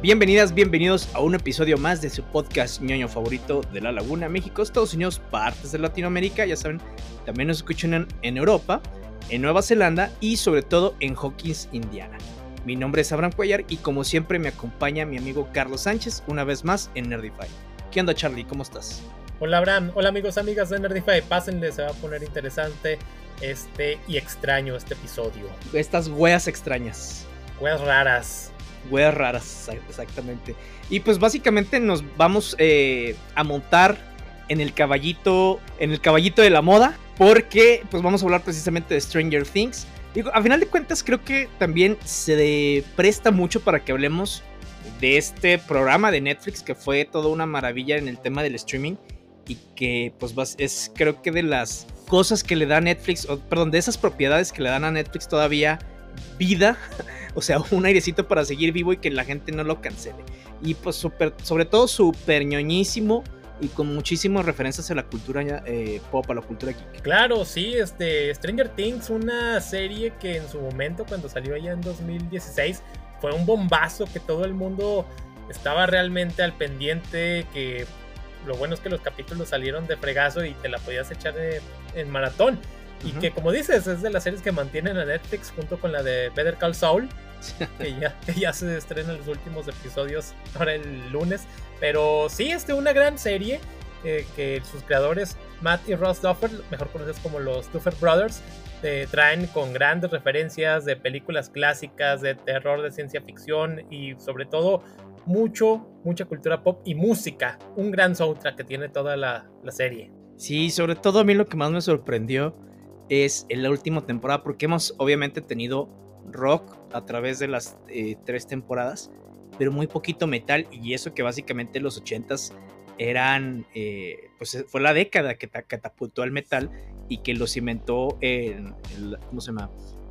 Bienvenidas, bienvenidos a un episodio más de su podcast ñoño favorito de la Laguna, México, Estados Unidos, partes de Latinoamérica, ya saben, también nos escuchan en, Europa, en Nueva Zelanda y sobre todo en Hawkins, Indiana. Mi nombre es Abraham Cuellar y como siempre me acompaña mi amigo Carlos Sánchez una vez más en Nerdify. ¿Qué onda Charlie? ¿Cómo estás? Hola Abraham, hola amigos, amigas de Nerdify, pásenle, se va a poner interesante este y extraño este episodio. Estas weas extrañas. Weas raras. Weas raras, exactamente. Y pues básicamente nos vamos eh, a montar en el caballito, en el caballito de la moda, porque pues vamos a hablar precisamente de Stranger Things. Digo, a final de cuentas creo que también se presta mucho para que hablemos de este programa de Netflix que fue toda una maravilla en el tema del streaming y que pues es creo que de las cosas que le da Netflix, o, perdón, de esas propiedades que le dan a Netflix todavía vida o sea, un airecito para seguir vivo y que la gente no lo cancele. Y pues super, sobre todo súper ñoñísimo y con muchísimas referencias a la cultura eh, pop, a la cultura geek. Claro, sí, este Stranger Things, una serie que en su momento cuando salió allá en 2016 fue un bombazo que todo el mundo estaba realmente al pendiente, que lo bueno es que los capítulos salieron de fregazo y te la podías echar en maratón. Y que como dices, es de las series que mantienen a Netflix junto con la de Better Call Saul, que ya, ya se estrena los últimos episodios ahora el lunes. Pero sí, este una gran serie eh, que sus creadores, Matt y Ross Duffer, mejor conocidos como los Duffer Brothers, traen con grandes referencias de películas clásicas, de terror, de ciencia ficción y sobre todo mucho, mucha cultura pop y música. Un gran soundtrack que tiene toda la, la serie. Sí, sobre todo a mí lo que más me sorprendió es en la última temporada, porque hemos obviamente tenido rock a través de las eh, tres temporadas, pero muy poquito metal, y eso que básicamente los ochentas eran, eh, pues eh, fue la década que catapultó al metal y que lo cimentó en, ¿cómo se llama?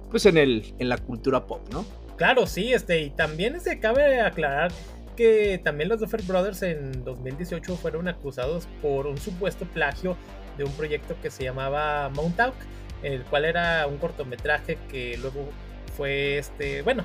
Pues en, el, en la cultura pop, ¿no? Claro, sí, este, y también se cabe aclarar que también los Duffer Brothers en 2018 fueron acusados por un supuesto plagio de un proyecto que se llamaba Montauk, el cual era un cortometraje que luego fue este, bueno,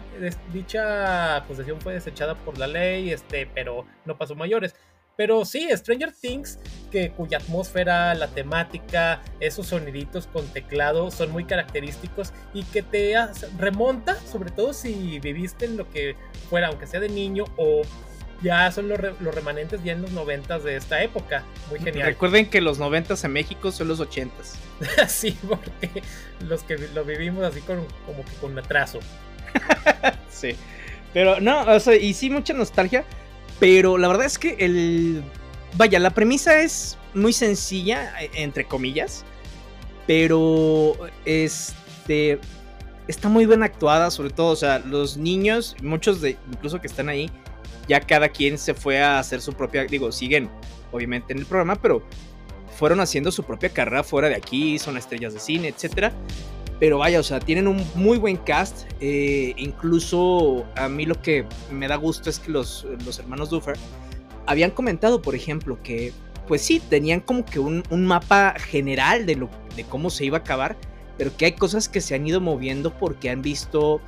dicha acusación fue desechada por la ley, este, pero no pasó mayores. Pero sí, Stranger Things, que cuya atmósfera, la temática, esos soniditos con teclado son muy característicos y que te remonta, sobre todo si viviste en lo que fuera, aunque sea de niño o ya son los, remanentes ya en los noventas de esta época. Muy genial. Recuerden que los noventas en México son los ochentas. sí, porque los que lo vivimos así con, como que con atraso. sí. Pero no, o sea, y sí, mucha nostalgia. Pero la verdad es que el. Vaya, la premisa es muy sencilla, e, entre comillas. Pero este. Está muy bien actuada, sobre todo, o sea, los niños, muchos de incluso que están ahí, ya cada quien se fue a hacer su propia, digo, siguen obviamente en el programa, pero fueron haciendo su propia carrera fuera de aquí, son estrellas de cine, etc. Pero vaya, o sea, tienen un muy buen cast. Eh, incluso a mí lo que me da gusto es que los, los hermanos Duffer habían comentado, por ejemplo, que pues sí, tenían como que un, un, mapa general de, lo, de cómo se iba a acabar, pero que hay cosas que se han ido moviendo porque han visto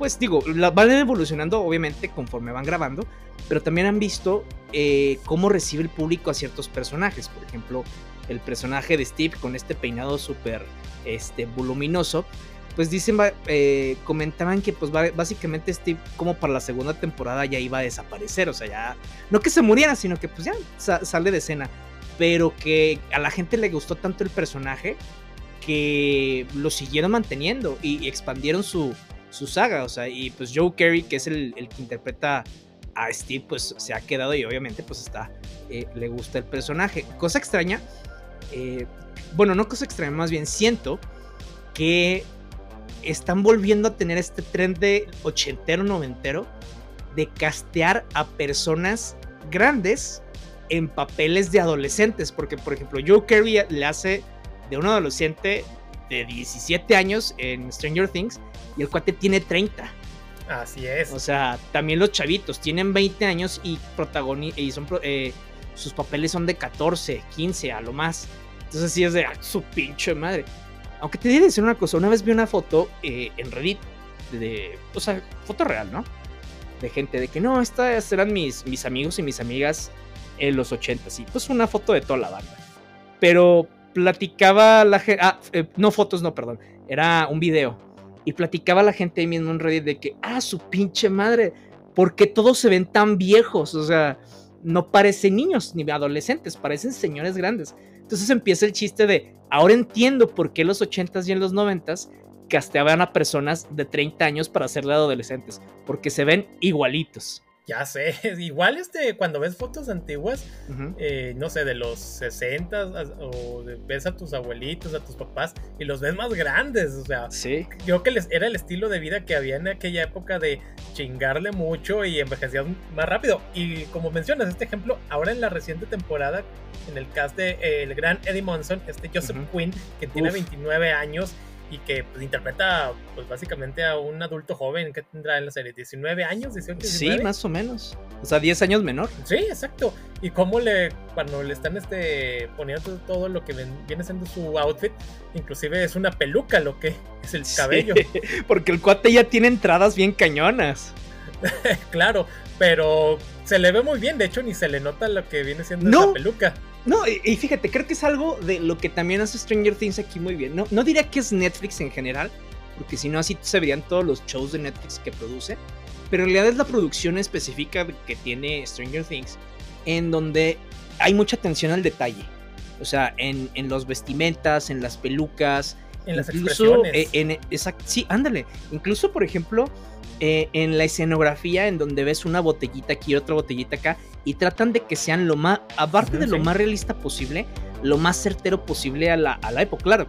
pues digo, van evolucionando obviamente conforme van grabando, pero también han visto eh, cómo recibe el público a ciertos personajes. Por ejemplo, el personaje de Steve con este peinado súper este, voluminoso, pues dicen, eh, comentaban que pues básicamente Steve como para la segunda temporada ya iba a desaparecer, o sea, ya, no que se muriera, sino que pues ya sale de escena, pero que a la gente le gustó tanto el personaje que lo siguieron manteniendo y expandieron su, su saga, o sea, y pues Joe Carey, que es el, que interpreta a Steve, pues se ha quedado y obviamente pues está, eh, le gusta el personaje. Cosa extraña, eh, bueno, no cosa extraña, más bien siento que están volviendo a tener este tren de ochentero, noventero, de castear a personas grandes en papeles de adolescentes, porque por ejemplo Joe Carey le hace de un adolescente de 17 años en Stranger Things y el cuate tiene 30. Así es. O sea, también los chavitos tienen 20 años y, y son, eh, sus papeles son de 14, 15 a lo más. Entonces sí es de ah, su pinche madre. Aunque te diré decir una cosa, una vez vi una foto eh, en Reddit de, o sea, foto real, ¿no? de gente de que no, estas eran mis, mis amigos y mis amigas en los 80 y pues una foto de toda la banda. Pero platicaba la gente, ah, eh, no fotos, no, perdón, era un video. Y platicaba la gente ahí mismo en Reddit de que, ah, su pinche madre, ¿por qué todos se ven tan viejos? O sea, no parecen niños ni adolescentes, parecen señores grandes. Entonces empieza el chiste de, ahora entiendo por qué en los 80s y en los 90s casteaban a personas de 30 años para de adolescentes, porque se ven igualitos. Ya sé, igual este, cuando ves fotos antiguas, eh, no sé, de los 60 o ves a tus abuelitos, a tus papás y los ves más grandes, o sea, sí. creo que les, era el estilo de vida que había en aquella época de chingarle mucho y envejecer más rápido. Y como mencionas este ejemplo, ahora en la reciente temporada, en el cast de eh, el gran Eddie Monson, este Joseph Quinn, que tiene 29 años, y que pues, interpreta pues básicamente a un adulto joven que tendrá en la serie 19 años, 18, Sí, más o menos. O sea, 10 años menor. Sí, exacto. Y cómo le cuando le están este poniendo todo lo que viene siendo su outfit, inclusive es una peluca lo que es el cabello. porque el cuate ya tiene entradas bien cañonas. claro, pero se le ve muy bien, de hecho ni se le nota lo que viene siendo la peluca. No, y, fíjate, creo que es algo de lo que también hace Stranger Things aquí muy bien. No, no diría que es Netflix en general, porque si no así se verían todos los shows de Netflix que produce, pero en realidad es la producción específica que tiene Stranger Things, en donde hay mucha atención al detalle. O sea, en, en los vestimentas, en las pelucas, en las expresiones. En, sí, ándale. Incluso, por ejemplo, eh, en la escenografía, en donde ves una botellita aquí y otra botellita acá, y tratan de que sean lo más, aparte de lo más realista posible, lo más certero posible a la, a la época. Claro,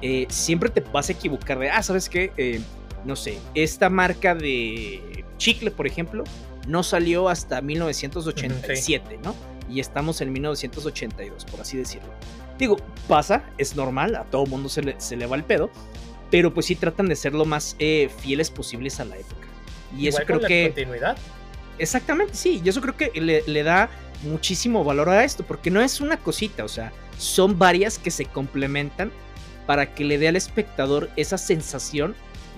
eh, siempre te vas a equivocar de, ah, ¿sabes qué? Eh, no sé, esta marca de chicle, por ejemplo, no salió hasta 1987, ¿no? Y estamos en 1982, por así decirlo. Digo, pasa, es normal, a todo mundo se le, se le va el pedo, pero pues sí tratan de ser lo más eh, fieles posibles a la época. Y eso creo que... Continuidad. Exactamente, sí. Y eso creo que le, da muchísimo valor a esto, porque no es una cosita, o sea, son varias que se complementan para que le dé al espectador esa sensación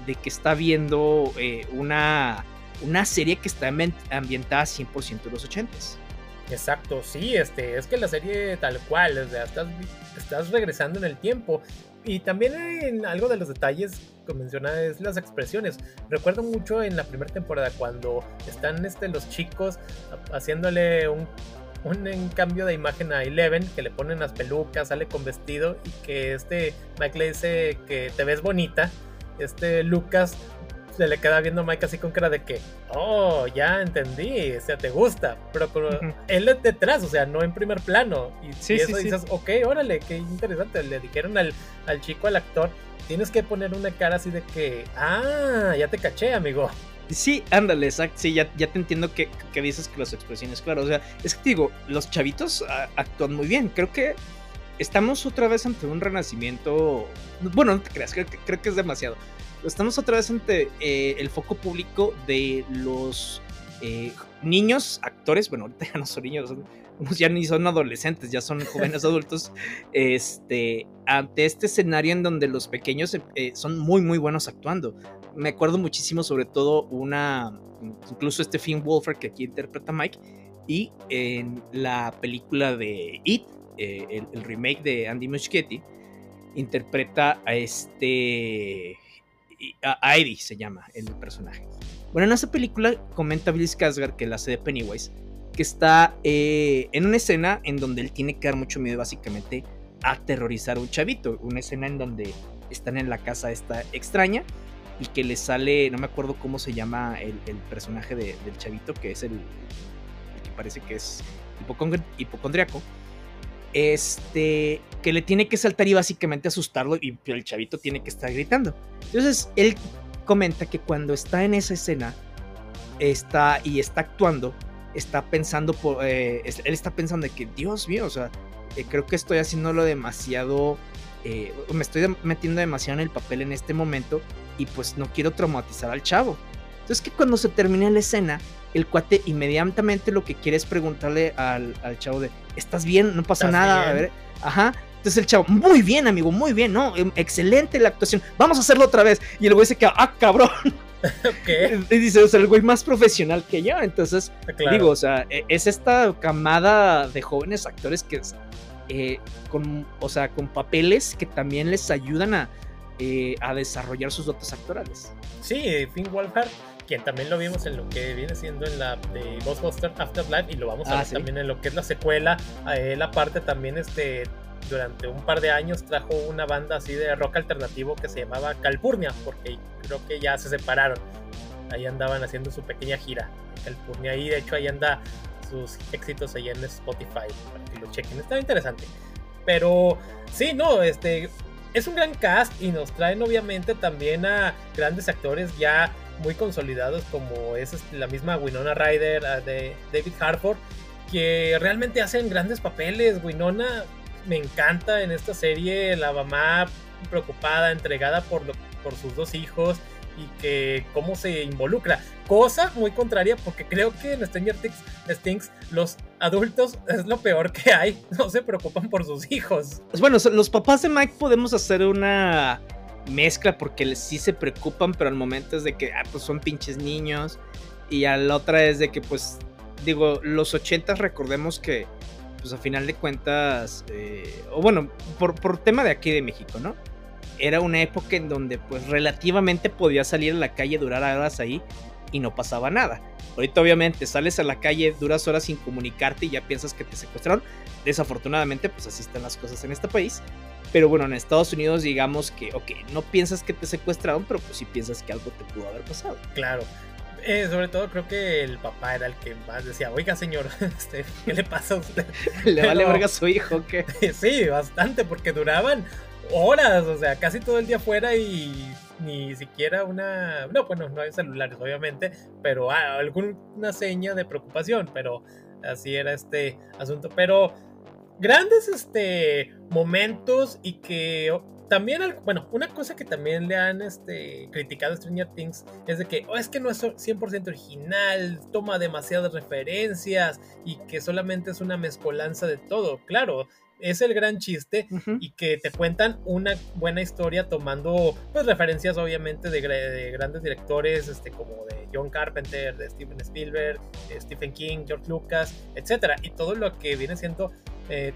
de que está viendo eh, una, una serie que está ambientada 100% en los 80s. Exacto, sí, este, es que la serie tal cual, o sea, estás, estás regresando en el tiempo y también en algo de los detalles que menciona es las expresiones. Recuerdo mucho en la primera temporada cuando están este, los chicos haciéndole un, un cambio de imagen a Eleven, que le ponen las pelucas, sale con vestido y que este Mike le dice que te ves bonita. Este Lucas se le queda viendo a Mike así con cara de que, oh, ya entendí, o sea, te gusta, pero él es detrás, o sea, no en primer plano. Y, sí, eso dices, ok, órale, qué interesante. Le dijeron al, al chico, al actor, tienes que poner una cara así de que, ah, ya te caché, amigo. Sí, ándale, exacto. Sí, ya, ya te entiendo que, que, dices que las expresiones, claro. O sea, es que digo, los chavitos ah, actúan muy bien. Creo que estamos otra vez ante un renacimiento. Bueno, no te creas, creo, creo que es demasiado estamos otra vez ante eh, el foco público de los eh, niños actores, bueno, ahorita ya no son niños, ya ni son adolescentes, ya son jóvenes adultos, este, ante este escenario en donde los pequeños eh, son muy, muy buenos actuando. Me acuerdo muchísimo sobre todo una, incluso este Finn Wolfer que aquí interpreta Mike, y en la película de It, el, el, remake de Andy Muschietti, interpreta a este a Eddie se llama el personaje. Bueno, en esa película comenta Bill Skarsgård, que la hace de Pennywise, que está eh, en una escena en donde él tiene que dar mucho miedo, básicamente, a aterrorizar a un chavito. Una escena en donde están en la casa esta extraña y que le sale, no me acuerdo cómo se llama el, personaje del chavito, que es el, que parece que es hipocondriaco este, que le tiene que saltar y básicamente asustarlo y el chavito tiene que estar gritando. Entonces, él comenta que cuando está en esa escena, está y está actuando, está pensando, por, eh, él está pensando de que, Dios mío, o sea, eh, creo que estoy haciéndolo demasiado, eh, me estoy metiendo demasiado en el papel en este momento y pues no quiero traumatizar al chavo. Entonces que cuando se termina la escena, el cuate inmediatamente lo que quiere es preguntarle al, chavo de, ¿estás bien? No pasa nada. A ver, ajá. Entonces el chavo, muy bien, amigo, muy bien, ¿no? Em, excelente la actuación. Vamos a hacerlo otra vez. Y el güey se queda, ah, cabrón. ¿Qué? Y dice, o sea, el güey más profesional que yo. Entonces, Claro. digo, o sea, e- es esta camada de jóvenes actores que eh, con, o sea, con papeles que también les ayudan a, eh, a desarrollar sus dotes actorales. Sí, Finn Wolfhard, quien también lo vimos en lo que viene siendo en la de Ghostbusters Afterlife y lo vamos a Ah, ver sí. también en lo que es la secuela. A él aparte también este durante un par de años trajo una banda así de rock alternativo que se llamaba Calpurnia, porque creo que ya se separaron. Ahí andaban haciendo su pequeña gira. Calpurnia ahí, de hecho, ahí anda sus éxitos ahí en Spotify para que lo chequen. Está interesante. Pero sí, no, este es un gran cast y nos traen obviamente también a grandes actores ya muy consolidados como es este, la misma Winona Ryder, de David Harford, que realmente hacen grandes papeles. Winona me encanta en esta serie, la mamá preocupada, entregada por, por sus dos hijos y que cómo se involucra. Cosa muy contraria porque creo que en Stranger Things, los adultos es lo peor que hay. No se preocupan por sus hijos. Bueno, los papás de Mike podemos hacer una mezcla porque sí se preocupan, pero al momento es de que ah, pues son pinches niños. Y a la otra es de que, pues, digo, los ochentas recordemos que, pues a final de cuentas, eh, o bueno, por, por tema de aquí de México, ¿no? Era una época en donde, pues, relativamente podías salir a la calle, durar horas ahí y no pasaba nada. Ahorita, obviamente, sales a la calle, duras horas sin comunicarte y ya piensas que te secuestraron. Desafortunadamente, pues así están las cosas en este país. Pero bueno, en Estados Unidos, digamos que, ok, no piensas que te secuestraron, pero pues sí piensas que algo te pudo haber pasado. Claro. Eh, sobre todo creo que el papá era el que más decía, oiga señor, este, ¿qué le pasa a usted? Le vale verga a su hijo, que. sí, bastante, porque duraban horas, o sea, casi todo el día fuera y ni siquiera una... No, bueno, no hay celulares, obviamente, pero ah, alguna seña de preocupación, pero así era este asunto. Pero grandes este, momentos y que también, bueno, una cosa que también le han este, criticado a Stranger Things es de que oh, es que no es 100% original, toma demasiadas referencias y que solamente es una mezcolanza de todo. Claro, es el gran chiste y que te cuentan una buena historia tomando pues referencias obviamente de, gra- de grandes directores este como de John Carpenter, de Steven Spielberg, de Stephen King, George Lucas, etcétera. Y todo lo que viene siendo eh,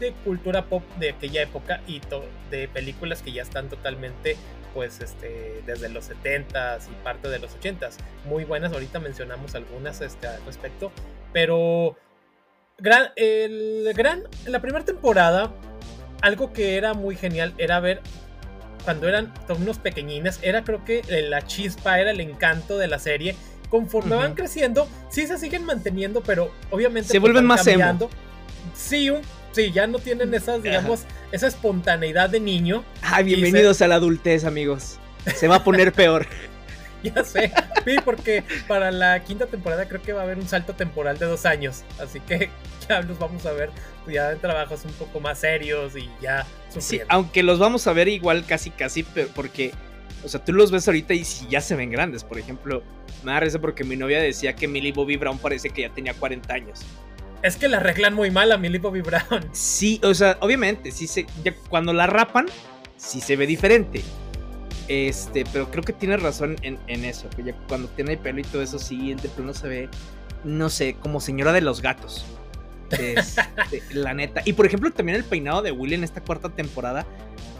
de cultura pop de aquella época y de películas que ya están totalmente pues este desde los 70s y parte de los 80s muy buenas ahorita mencionamos algunas este, al respecto pero gran, el gran, en la primera temporada, algo que era muy genial era ver cuando eran unos pequeñines, era creo que la chispa, era el encanto de la serie. Conforme van creciendo, sí se siguen manteniendo, pero obviamente Se pues, vuelven más emo. cambiando. Sí, un- sí, ya no tienen esas, digamos, esa espontaneidad de niño. Ah, bienvenidos a la adultez, amigos. Se va a poner peor. Ya sé, sí, porque para la quinta temporada creo que va a haber un salto temporal de dos años. Así que ya los vamos a ver ya en trabajos un poco más serios y ya Sí, sufriendo. aunque los vamos a ver igual casi casi, pero porque, o sea, tú los ves ahorita y si ya se ven grandes. Por ejemplo, me da risa porque mi novia decía que Millie Bobby Brown parece que ya tenía 40 años. Es que la arreglan muy mal a Millie Bobby Brown. Sí, o sea, obviamente, sí se, ya cuando la rapan, sí se ve diferente. Este, pero creo que tiene razón en, en eso, que ya cuando tiene el pelo y todo eso, sí, de plano se ve, no sé, como señora de los gatos. Este, la neta. Y por ejemplo, también el peinado de Willy en esta cuarta temporada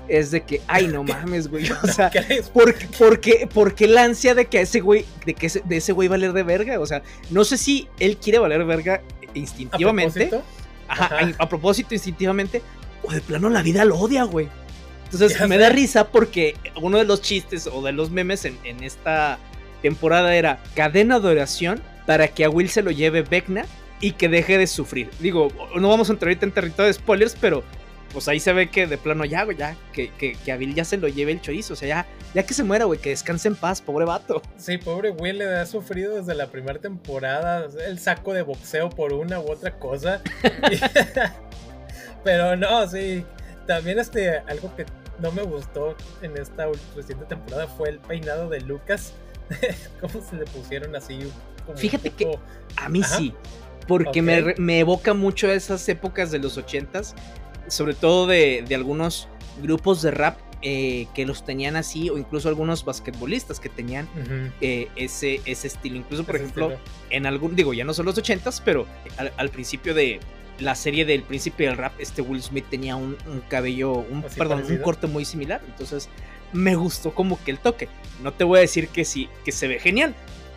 es de que, ay, no mames, güey. O sea, ¿Qué les- ¿Por, qué- por qué, por qué la ansia de que a ese güey, de que ese, de ese güey valer de verga? O sea, no sé si él quiere valer verga a instintivamente. propósito? Ajá, Ajá. A, a propósito, instintivamente. O de plano la vida lo odia, güey. Entonces me da risa porque uno de los chistes o de los memes en, en esta temporada era cadena de oración para que a Will se lo lleve Vecna y que deje de sufrir. Digo, no vamos a entrar ahorita en territorio de spoilers, pero pues ahí se ve que de plano ya, güey, ya, que, que, que a Bill ya se lo lleve el chorizo. O sea, ya, ya que se muera, güey, que descanse en paz, pobre vato. Sí, pobre Will le ha sufrido desde la primera temporada el saco de boxeo por una u otra cosa. Pero no, sí. También este, algo que no me gustó en esta reciente temporada fue el peinado de Lucas. Cómo se le pusieron así. como Fíjate que- A mí Ajá. sí, porque me, me evoca mucho esas épocas de los ochentas, sobre todo de, de algunos grupos de rap eh, que los tenían así, o incluso algunos basquetbolistas que tenían eh, ese, ese estilo. Incluso, por ejemplo, en algún, digo, ya no son los ochentas, pero al, principio de la serie del príncipe del rap, este Will Smith tenía un, cabello, un, perdón, un corte muy similar. Entonces, me gustó como que el toque. No te voy a decir que sí, que se ve genial,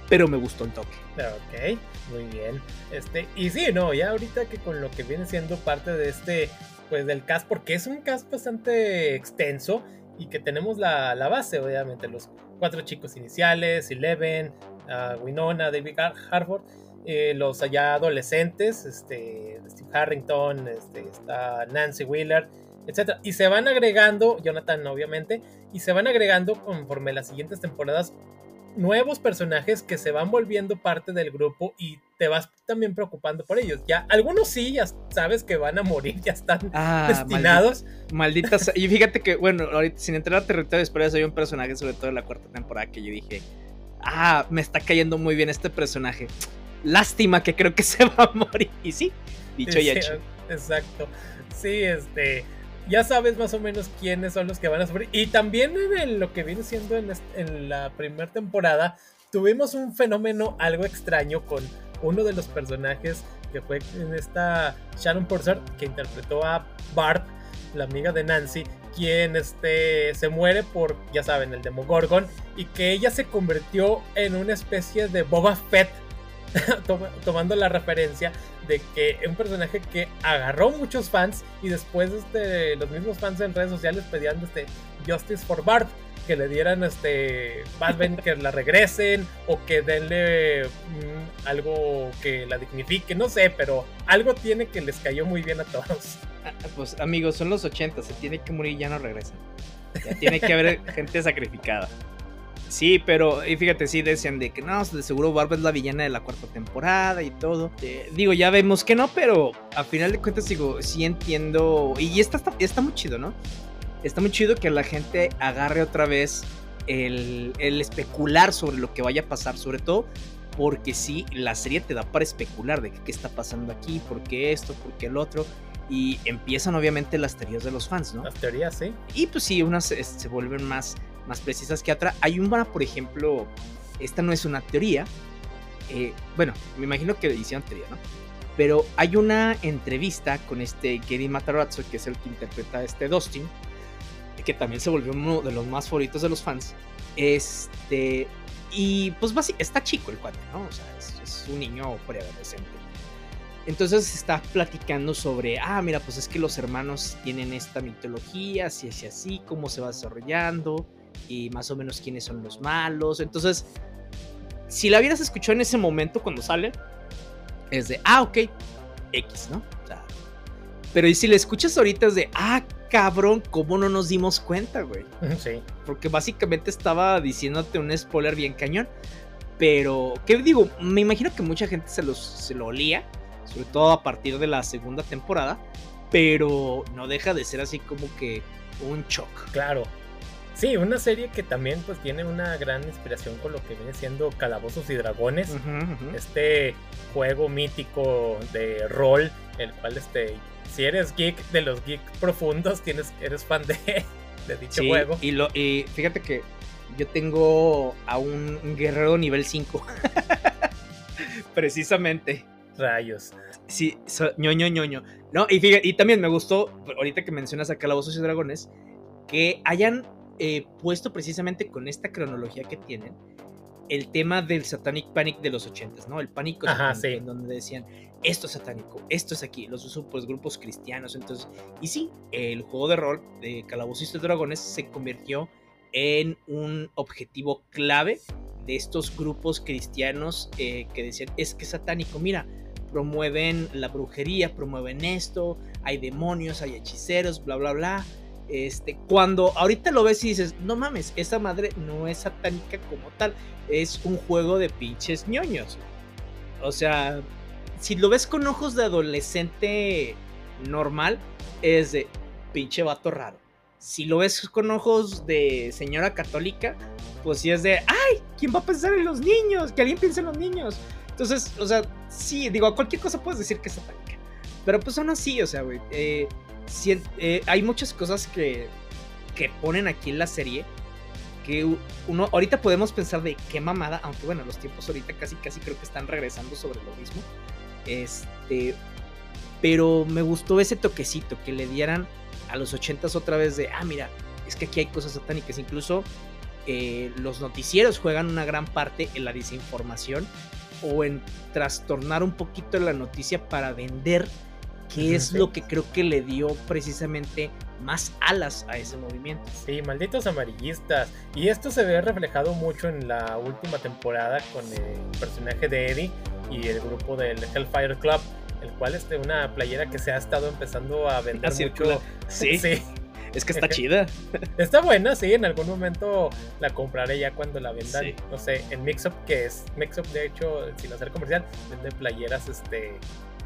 pero me gustó el toque. Ok, muy bien. Este, y sí, no, ya ahorita que con lo que viene siendo parte de este pues del cast, porque es un cast bastante extenso y que tenemos la, la base, obviamente, los cuatro chicos iniciales, Eleven, uh, Winona, David Harford, eh, los allá adolescentes, este, Steve Harrington, este, está Nancy Wheeler, etc. Y se van agregando, Jonathan obviamente, y se van agregando conforme las siguientes temporadas nuevos personajes que se van volviendo parte del grupo y te vas también preocupando por ellos. Ya algunos sí, ya sabes que van a morir, ya están ah, destinados. Malditas. y fíjate que, bueno, ahorita sin entrar a territorio eso hay un personaje, sobre todo en la cuarta temporada, que yo dije, ah, me está cayendo muy bien este personaje. Lástima que creo que se va a morir. Y sí, dicho y hecho. Exacto. Sí, este ya sabes más o menos quiénes son los que van a sufrir. Y también en lo que viene siendo en, la primera temporada, tuvimos un fenómeno algo extraño con uno de los personajes que fue en esta Sharon Purser, que interpretó a Barb, la amiga de Nancy, quien este, se muere por, ya saben, el Demogorgon, y que ella se convirtió en una especie de Boba Fett, tomando la referencia de que un personaje que agarró muchos fans y después este, los mismos fans en redes sociales pedían este, Justice for Bart, que le dieran este que la regresen o que denle mm, algo que la dignifique, no sé, pero algo tiene que les cayó muy bien a todos. Ah, pues amigos, son los 80, se tiene que morir y ya no regresan. Tiene que haber gente sacrificada. Sí, pero y fíjate, sí decían de que no, de seguro Barba es la villana de la cuarta temporada y todo. Eh, digo, ya vemos que no, pero a final de cuentas digo, sí entiendo. Y está, está, está muy chido, ¿no? Está muy chido que la gente agarre otra vez el, el especular sobre lo que vaya a pasar, sobre todo porque sí, la serie te da para especular de qué está pasando aquí, por qué esto, por qué el otro. Y empiezan obviamente las teorías de los fans, ¿no? Las teorías, sí. Y pues sí, unas se vuelven más más precisas que otra. Hay una, por ejemplo, esta no es una teoría. Eh, bueno, me imagino que hicieron teoría, ¿no? Pero hay una entrevista con este Gary Matarazzo, que es el que interpreta a este Dustin, que también se volvió uno de los más favoritos de los fans. Este, y pues está chico el cuate, ¿no? O sea, es, un niño preadolescente. Entonces está platicando sobre, ah, mira, pues es que los hermanos tienen esta mitología, así, así, así, cómo se va desarrollando y más o menos quiénes son los malos. Entonces, si la hubieras escuchado en ese momento cuando sale, es de, ah, ok, X, ¿no? O sea, pero y si la escuchas ahorita es de, ah, cabrón, ¿cómo no nos dimos cuenta, güey? Sí. Porque básicamente estaba diciéndote un spoiler bien cañón. Pero, ¿qué digo? Me imagino que mucha gente se, los, se lo olía, sobre todo a partir de la segunda temporada, pero no deja de ser así como que un shock. Claro, Sí, una serie que también pues tiene una gran inspiración con lo que viene siendo Calabozos y Dragones. Este juego mítico de rol, el cual este, si eres geek de los geek profundos, tienes, eres fan de, de dicho juego. Y, lo, y fíjate que yo tengo a un guerrero nivel 5. Precisamente. Rayos. Sí, ñoño, ñoño. No, y fíjate, y también me gustó, ahorita que mencionas a Calabozos y Dragones, que hayan eh, puesto precisamente con esta cronología que tienen el tema del Satanic Panic de los 80 ¿no? El pánico en donde decían esto es satánico, esto es aquí, los pues grupos cristianos, entonces, y sí, el juego de rol de Calabozos y Dragones se convirtió en un objetivo clave de estos grupos cristianos eh, que decían es que es satánico, mira, promueven la brujería, promueven esto, hay demonios, hay hechiceros, bla, bla, bla. Este, cuando ahorita lo ves y dices, no mames, esa madre no es satánica como tal, es un juego de pinches ñoños. O sea, si lo ves con ojos de adolescente normal, es de pinche vato raro. Si lo ves con ojos de señora católica, pues sí es de, ay, ¿quién va a pensar en los niños? Que alguien piense en los niños. Entonces, o sea, sí, digo, a cualquier cosa puedes decir que es satánica. Pero pues aún así, o sea, güey, eh, eh, hay muchas cosas que que ponen aquí en la serie, que uno, ahorita podemos pensar de qué mamada, aunque bueno, los tiempos ahorita casi, casi creo que están regresando sobre lo mismo. Este, pero me gustó ese toquecito que le dieran a los ochentas otra vez de, ah, mira, es que aquí hay cosas satánicas, incluso eh, los noticieros juegan una gran parte en la desinformación o en trastornar un poquito la noticia para vender, que es lo que creo que le dio precisamente más alas a ese movimiento. Sí, malditos amarillistas. Y esto se ve reflejado mucho en la última temporada con el personaje de Eddie y el grupo del Hellfire Club, el cual es de una playera que se ha estado empezando a vender mucho. Sí. sí. Es que está chida. Está buena, sí. En algún momento la compraré ya cuando la vendan. No sé, en Mixup, que es Mixup, de hecho, sin hacer comercial, vende playeras este,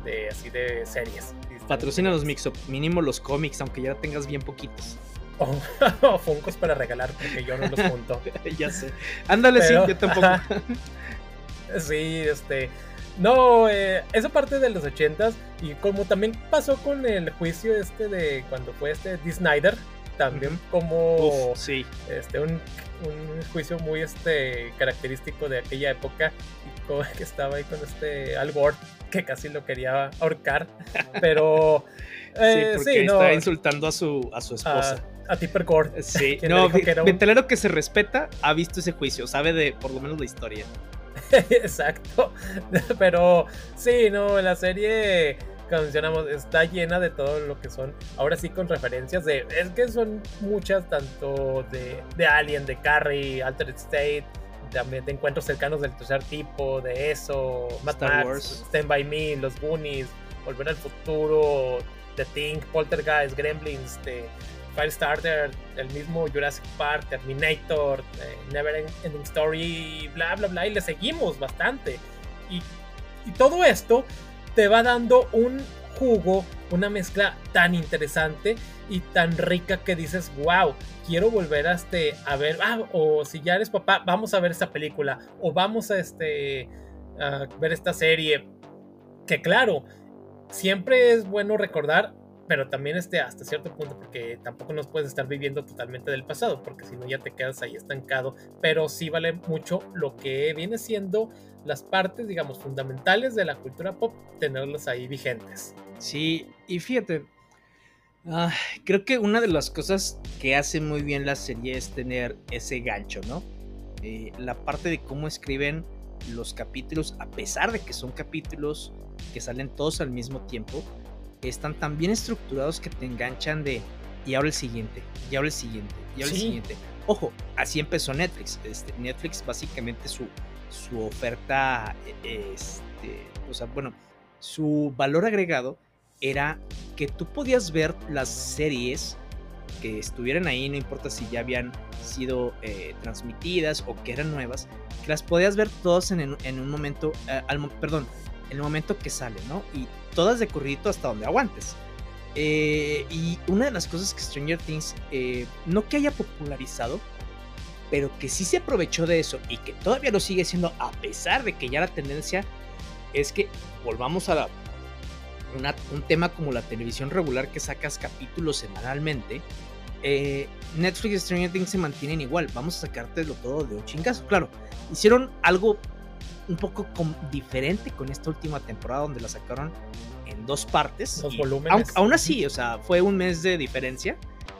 de así de series. Patrocina los Mixup, mínimo los cómics, aunque ya tengas bien poquitos. O, Funkos para regalar, porque yo no los junto. ya sé. Ándale, sí, yo tampoco. sí, este. No, eh, esa parte de los ochentas y como también pasó con el juicio este de cuando fue este D. Snyder, también como sí. este un, juicio muy este característico de aquella época que estaba ahí con este Al Gore que casi lo quería ahorcar, pero eh, sí, porque estaba insultando a su a su esposa. A, Tipper Gore. Sí, no, ventalero que se respeta ha visto ese juicio, sabe de por lo menos la historia. Exacto. Pero sí, no, la serie, como mencionamos, está llena de todo lo que son, ahora sí con referencias de, es que son muchas, tanto de, de Alien, de Carrie, Altered State, también de encuentros cercanos del tercer tipo, de eso, Mad Max, Stand By Me, Los Goonies, Volver al Futuro, The Thing, Poltergeist, Gremlins, de Firestarter, el mismo Jurassic Park, Terminator, eh, Never Ending Story, bla, bla, bla, y le seguimos bastante. Y, todo esto te va dando un jugo, una mezcla tan interesante y tan rica que dices, wow, quiero volver a, este, a ver, ah, o si ya eres papá, vamos a ver esta película, o vamos a, este, a ver esta serie. Que claro, siempre es bueno recordar pero también este, hasta cierto punto, porque tampoco nos puedes estar viviendo totalmente del pasado, porque si no ya te quedas ahí estancado, pero sí vale mucho lo que viene siendo las partes, digamos, fundamentales de la cultura pop, tenerlas ahí vigentes. Sí, y fíjate, ah, creo que una de las cosas que hace muy bien la serie es tener ese gancho, ¿no? Eh, la parte de cómo escriben los capítulos, a pesar de que son capítulos que salen todos al mismo tiempo, están tan bien estructurados que te enganchan de y ahora el siguiente, y ahora el siguiente, y ahora el siguiente. Ojo, así empezó Netflix. Este, Netflix básicamente su, su oferta, e, este, o sea, bueno, su valor agregado era que tú podías ver las series que estuvieran ahí, no importa si ya habían sido eh, transmitidas o que eran nuevas, que las podías ver todas en, un momento, eh, al, perdón, en el momento que sale, ¿no? Y todas de corridito hasta donde aguantes. Eh, y una de las cosas que Stranger Things, eh, no que haya popularizado, pero que sí se aprovechó de eso y que todavía lo sigue siendo a pesar de que ya la tendencia es que volvamos a un tema como la televisión regular que sacas capítulos semanalmente. Eh, Netflix y Stranger Things se mantienen igual. Vamos a sacártelo todo de un chingazo. Claro, hicieron algo un poco diferente con esta última temporada donde la sacaron en dos partes. Dos volúmenes. Aún, así, o sea, fue un mes de diferencia.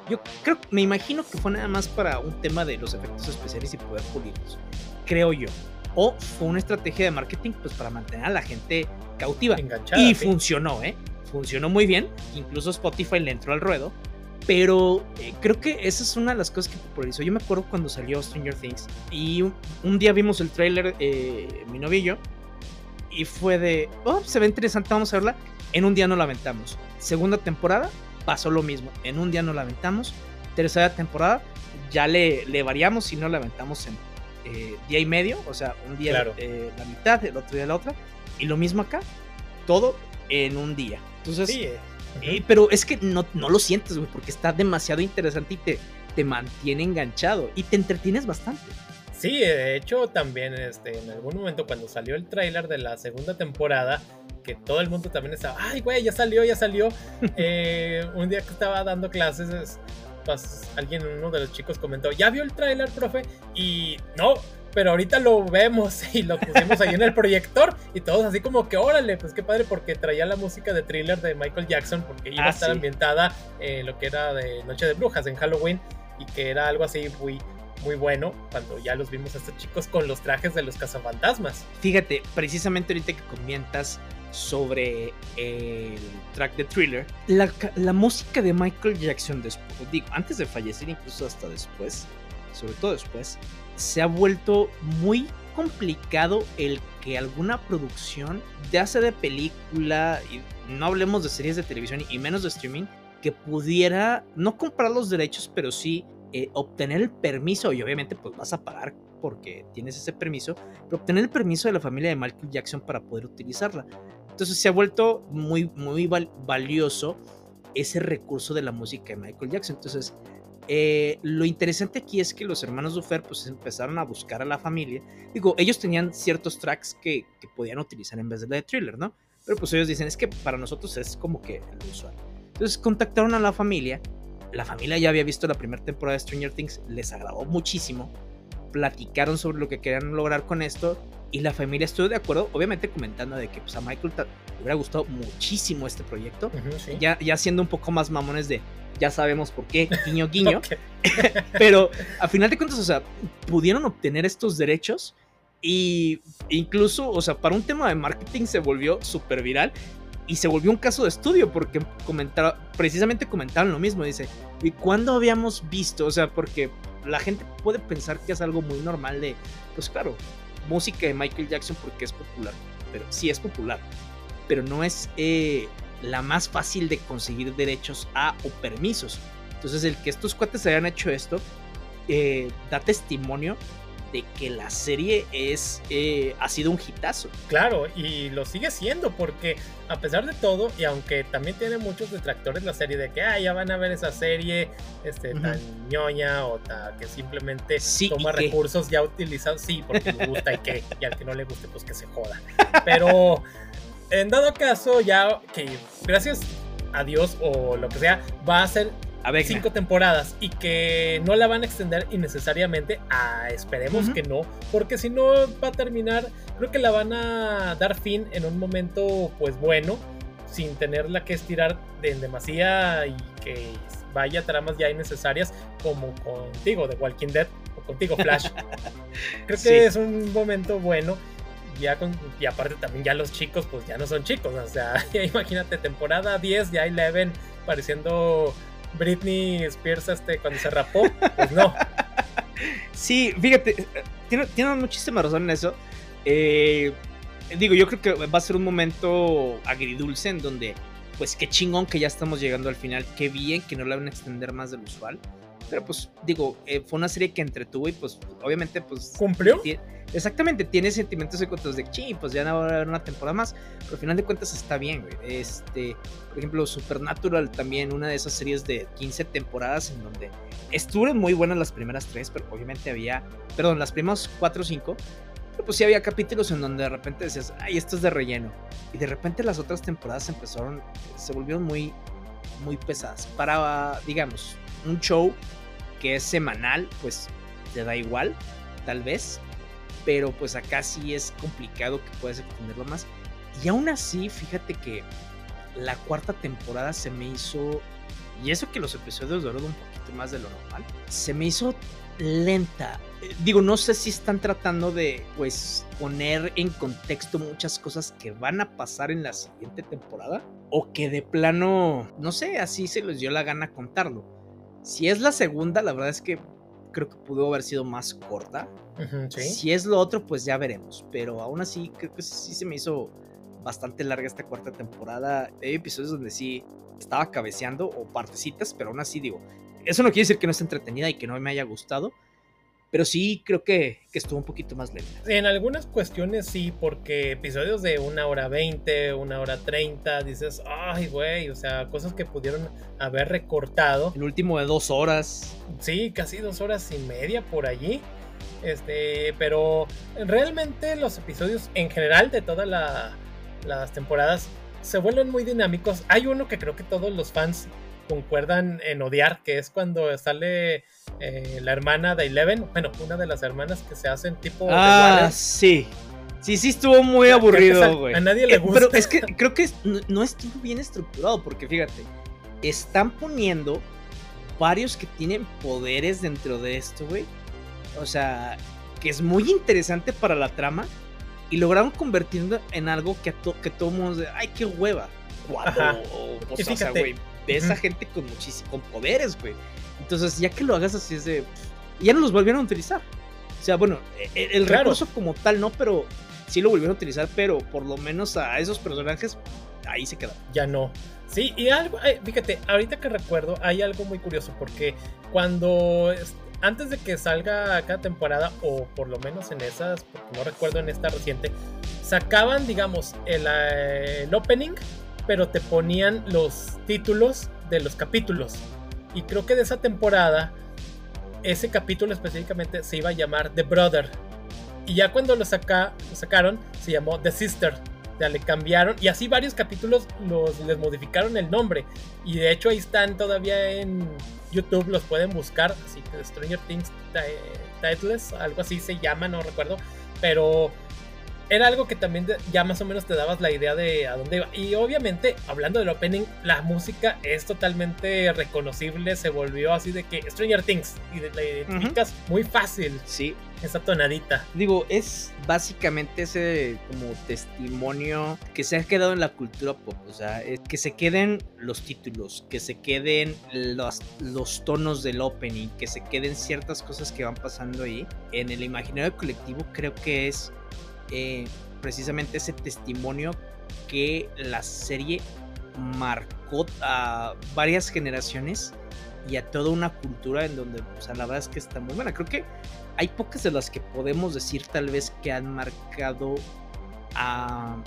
Yo creo, me imagino que fue nada más para un tema de los efectos especiales y poder pulirlos. Creo yo. O fue una estrategia de marketing pues para mantener a la gente cautiva. Enganchada, y funcionó, ¿eh? Funcionó muy bien. Incluso Spotify le entró al ruedo. Pero eh, creo que esa es una de las cosas que popularizó. Yo me acuerdo cuando salió Stranger Things y un, día vimos el tráiler, eh, mi novio y y fue de, oh, se ve interesante, vamos a verla. En un día no la aventamos. Segunda temporada, pasó lo mismo. En un día no la aventamos. Tercera temporada, ya le, le variamos y no la aventamos en eh, día y medio, o sea, un día la mitad, el otro día la otra. Y lo mismo acá, todo en un día. Entonces, sí, pero es que no, no lo sientes, güey, porque está demasiado interesante y te, te mantiene enganchado y te entretienes bastante. Sí, de hecho también este, en algún momento cuando salió el tráiler de la segunda temporada, que todo el mundo también estaba, ay güey, ya salió, ya salió. Eh, un día que estaba dando clases, alguien, uno de los chicos comentó, ¿ya vio el tráiler, profe? Y no, pero ahorita lo vemos y lo pusimos ahí en el proyector y todos así como que órale, pues qué padre porque traía la música de thriller de Michael Jackson porque iba a ah, estar ambientada en lo que era de Noche de Brujas en Halloween y que era algo así muy muy bueno cuando ya los vimos a estos chicos con los trajes de los cazafantasmas. Fíjate, precisamente ahorita que comentas sobre el track de thriller, la, la música de Michael Jackson después, digo, antes de fallecer, incluso hasta después, sobre todo después, se ha vuelto muy complicado el que alguna producción, ya sea de película, no hablemos de series de televisión y menos de streaming, que pudiera no comprar los derechos, pero sí eh, obtener el permiso, y obviamente pues vas a pagar porque tienes ese permiso, pero obtener el permiso de la familia de Michael Jackson para poder utilizarla. Entonces se ha vuelto muy, muy valioso ese recurso de la música de Michael Jackson. Entonces, eh, lo interesante aquí es que los hermanos Duffer pues empezaron a buscar a la familia. Digo, ellos tenían ciertos tracks que, que podían utilizar en vez de la de thriller, ¿no? Pero pues ellos dicen, es que para nosotros es como que lo usual. Entonces contactaron a la familia. La familia ya había visto la primera temporada de Stranger Things, les agradó muchísimo. Platicaron sobre lo que querían lograr con esto y la familia estuvo de acuerdo, obviamente comentando de que pues, a Michael le hubiera gustado muchísimo este proyecto. ya, ya siendo un poco más mamones de, ya sabemos por qué, guiño, guiño. Pero a final de cuentas, o sea, pudieron obtener estos derechos y incluso, o sea, para un tema de marketing se volvió súper viral y se volvió un caso de estudio porque comentaba, precisamente comentaron lo mismo, dice, ¿y cuándo habíamos visto? O sea, porque la gente puede pensar que es algo muy normal de, pues claro, música de Michael Jackson porque es popular, pero sí es popular, pero no es eh, la más fácil de conseguir derechos a o permisos. Entonces el que estos cuates hayan hecho esto eh, da testimonio de que la serie es eh, ha sido un hitazo. Claro, y lo sigue siendo porque a pesar de todo, y aunque también tiene muchos detractores la serie de que ah, ya van a ver esa serie este, tan ñoña o que simplemente toma recursos ya utilizados, sí, porque me gusta y que, y al que no le guste, pues que se joda. Pero en dado caso, ya que gracias a Dios o lo que sea, va a ser cinco temporadas y que no la van a extender innecesariamente. Ah, esperemos que no, porque si no va a terminar, creo que la van a dar fin en un momento pues bueno, sin tenerla que estirar de demasía y que vaya tramas ya innecesarias como contigo de Walking Dead o contigo Flash. creo que es un momento bueno ya con, y aparte también ya los chicos pues ya no son chicos, o sea, imagínate temporada 10 ya Eleven pareciendo Britney Spears este cuando se rapó, pues no. Sí, fíjate, tiene, tiene muchísima razón en eso. Eh, digo, yo creo que va a ser un momento agridulce en donde, pues qué chingón que ya estamos llegando al final, qué bien que no la van a extender más del usual. Pero pues digo, eh, fue una serie que entretuvo y pues obviamente pues... ¿Cumplió? exactamente, tiene sentimientos secundarios de, chi, pues ya no va a haber una temporada más, pero al final de cuentas está bien, güey. Este, por ejemplo, Supernatural también, una de esas series de 15 temporadas en donde estuvieron muy buenas las primeras tres, pero obviamente había, perdón, las primeras cuatro o cinco, pero pues sí había capítulos en donde de repente decías, ay, esto es de relleno. Y de repente las otras temporadas empezaron, se volvieron muy, muy pesadas. Para, digamos, un show que es semanal, pues te da igual, tal vez pero pues acá sí es complicado que puedas extenderlo más. Y aún así, fíjate que la cuarta temporada se me hizo, y eso que los episodios duraron un poquito más de lo normal, se me hizo lenta. Eh, digo, no sé si están tratando de, pues, poner en contexto muchas cosas que van a pasar en la siguiente temporada, o que de plano, no sé, así se les dio la gana contarlo. Si es la segunda, la verdad es que creo que pudo haber sido más corta. Si es lo otro, pues ya veremos. Pero aún así, creo que sí se me hizo bastante larga esta cuarta temporada. Hay episodios donde sí estaba cabeceando o partecitas, pero aún así digo, eso no quiere decir que no esté entretenida y que no me haya gustado. Pero sí creo que, estuvo un poquito más lenta. En algunas cuestiones sí, porque episodios de una hora veinte, una hora treinta, dices, ay, güey, o sea, cosas que pudieron haber recortado. El último de dos horas. Sí, casi dos horas y media por allí. Este, pero realmente los episodios en general de todas las temporadas se vuelven muy dinámicos. Hay uno que creo que todos los fans concuerdan en odiar, que es cuando sale eh, la hermana de Eleven, bueno, una de las hermanas que se hacen tipo... Ah, sí. Sí, sí, estuvo muy aburrido, güey. A nadie le gusta. Pero es que creo que no, estuvo bien estructurado, porque fíjate, están poniendo varios que tienen poderes dentro de esto, güey. O sea, que es muy interesante para la trama. Y lograron convertirlo en algo que, que todo mundo ay, qué hueva. Cuando, o, sea, güey, de esa gente con muchísimos poderes, güey. Entonces, ya que lo hagas así es de. Ya no los volvieron a utilizar. O sea, bueno, e, e, el, recurso como tal no, pero sí lo volvieron a utilizar, pero por lo menos a esos personajes ahí se quedaron. Ya no. Sí, y algo, eh, fíjate, ahorita que recuerdo, hay algo muy curioso, porque cuando antes de que salga cada temporada, o por lo menos en esas, porque no recuerdo en esta reciente, sacaban, digamos, el, eh, el opening, pero te ponían los títulos de los capítulos. Y creo que de esa temporada, ese capítulo específicamente se iba a llamar The Brother. Y ya cuando lo, saca, lo sacaron, se llamó The Sister. Ya le cambiaron. Y así varios capítulos los, les modificaron el nombre. Y de hecho ahí están todavía en YouTube, los pueden buscar. Así que Stranger Things Titles, algo así se llama, no recuerdo. Pero era algo que también ya más o menos te dabas la idea de a dónde iba. Y obviamente, hablando del opening, la música es totalmente reconocible. Se volvió así de que Stranger Things y la identificas muy fácil. Sí. Esa tonadita. Digo, es básicamente ese como testimonio que se ha quedado en la cultura pop. O sea, que se queden los títulos, que se queden los, los tonos del opening, que se queden ciertas cosas que van pasando ahí. En el imaginario colectivo creo que es eh, precisamente ese testimonio que la serie marcó a varias generaciones y a toda una cultura en donde, o sea, la verdad es que está muy buena. Creo que hay pocas de las que podemos decir tal vez que han marcado a...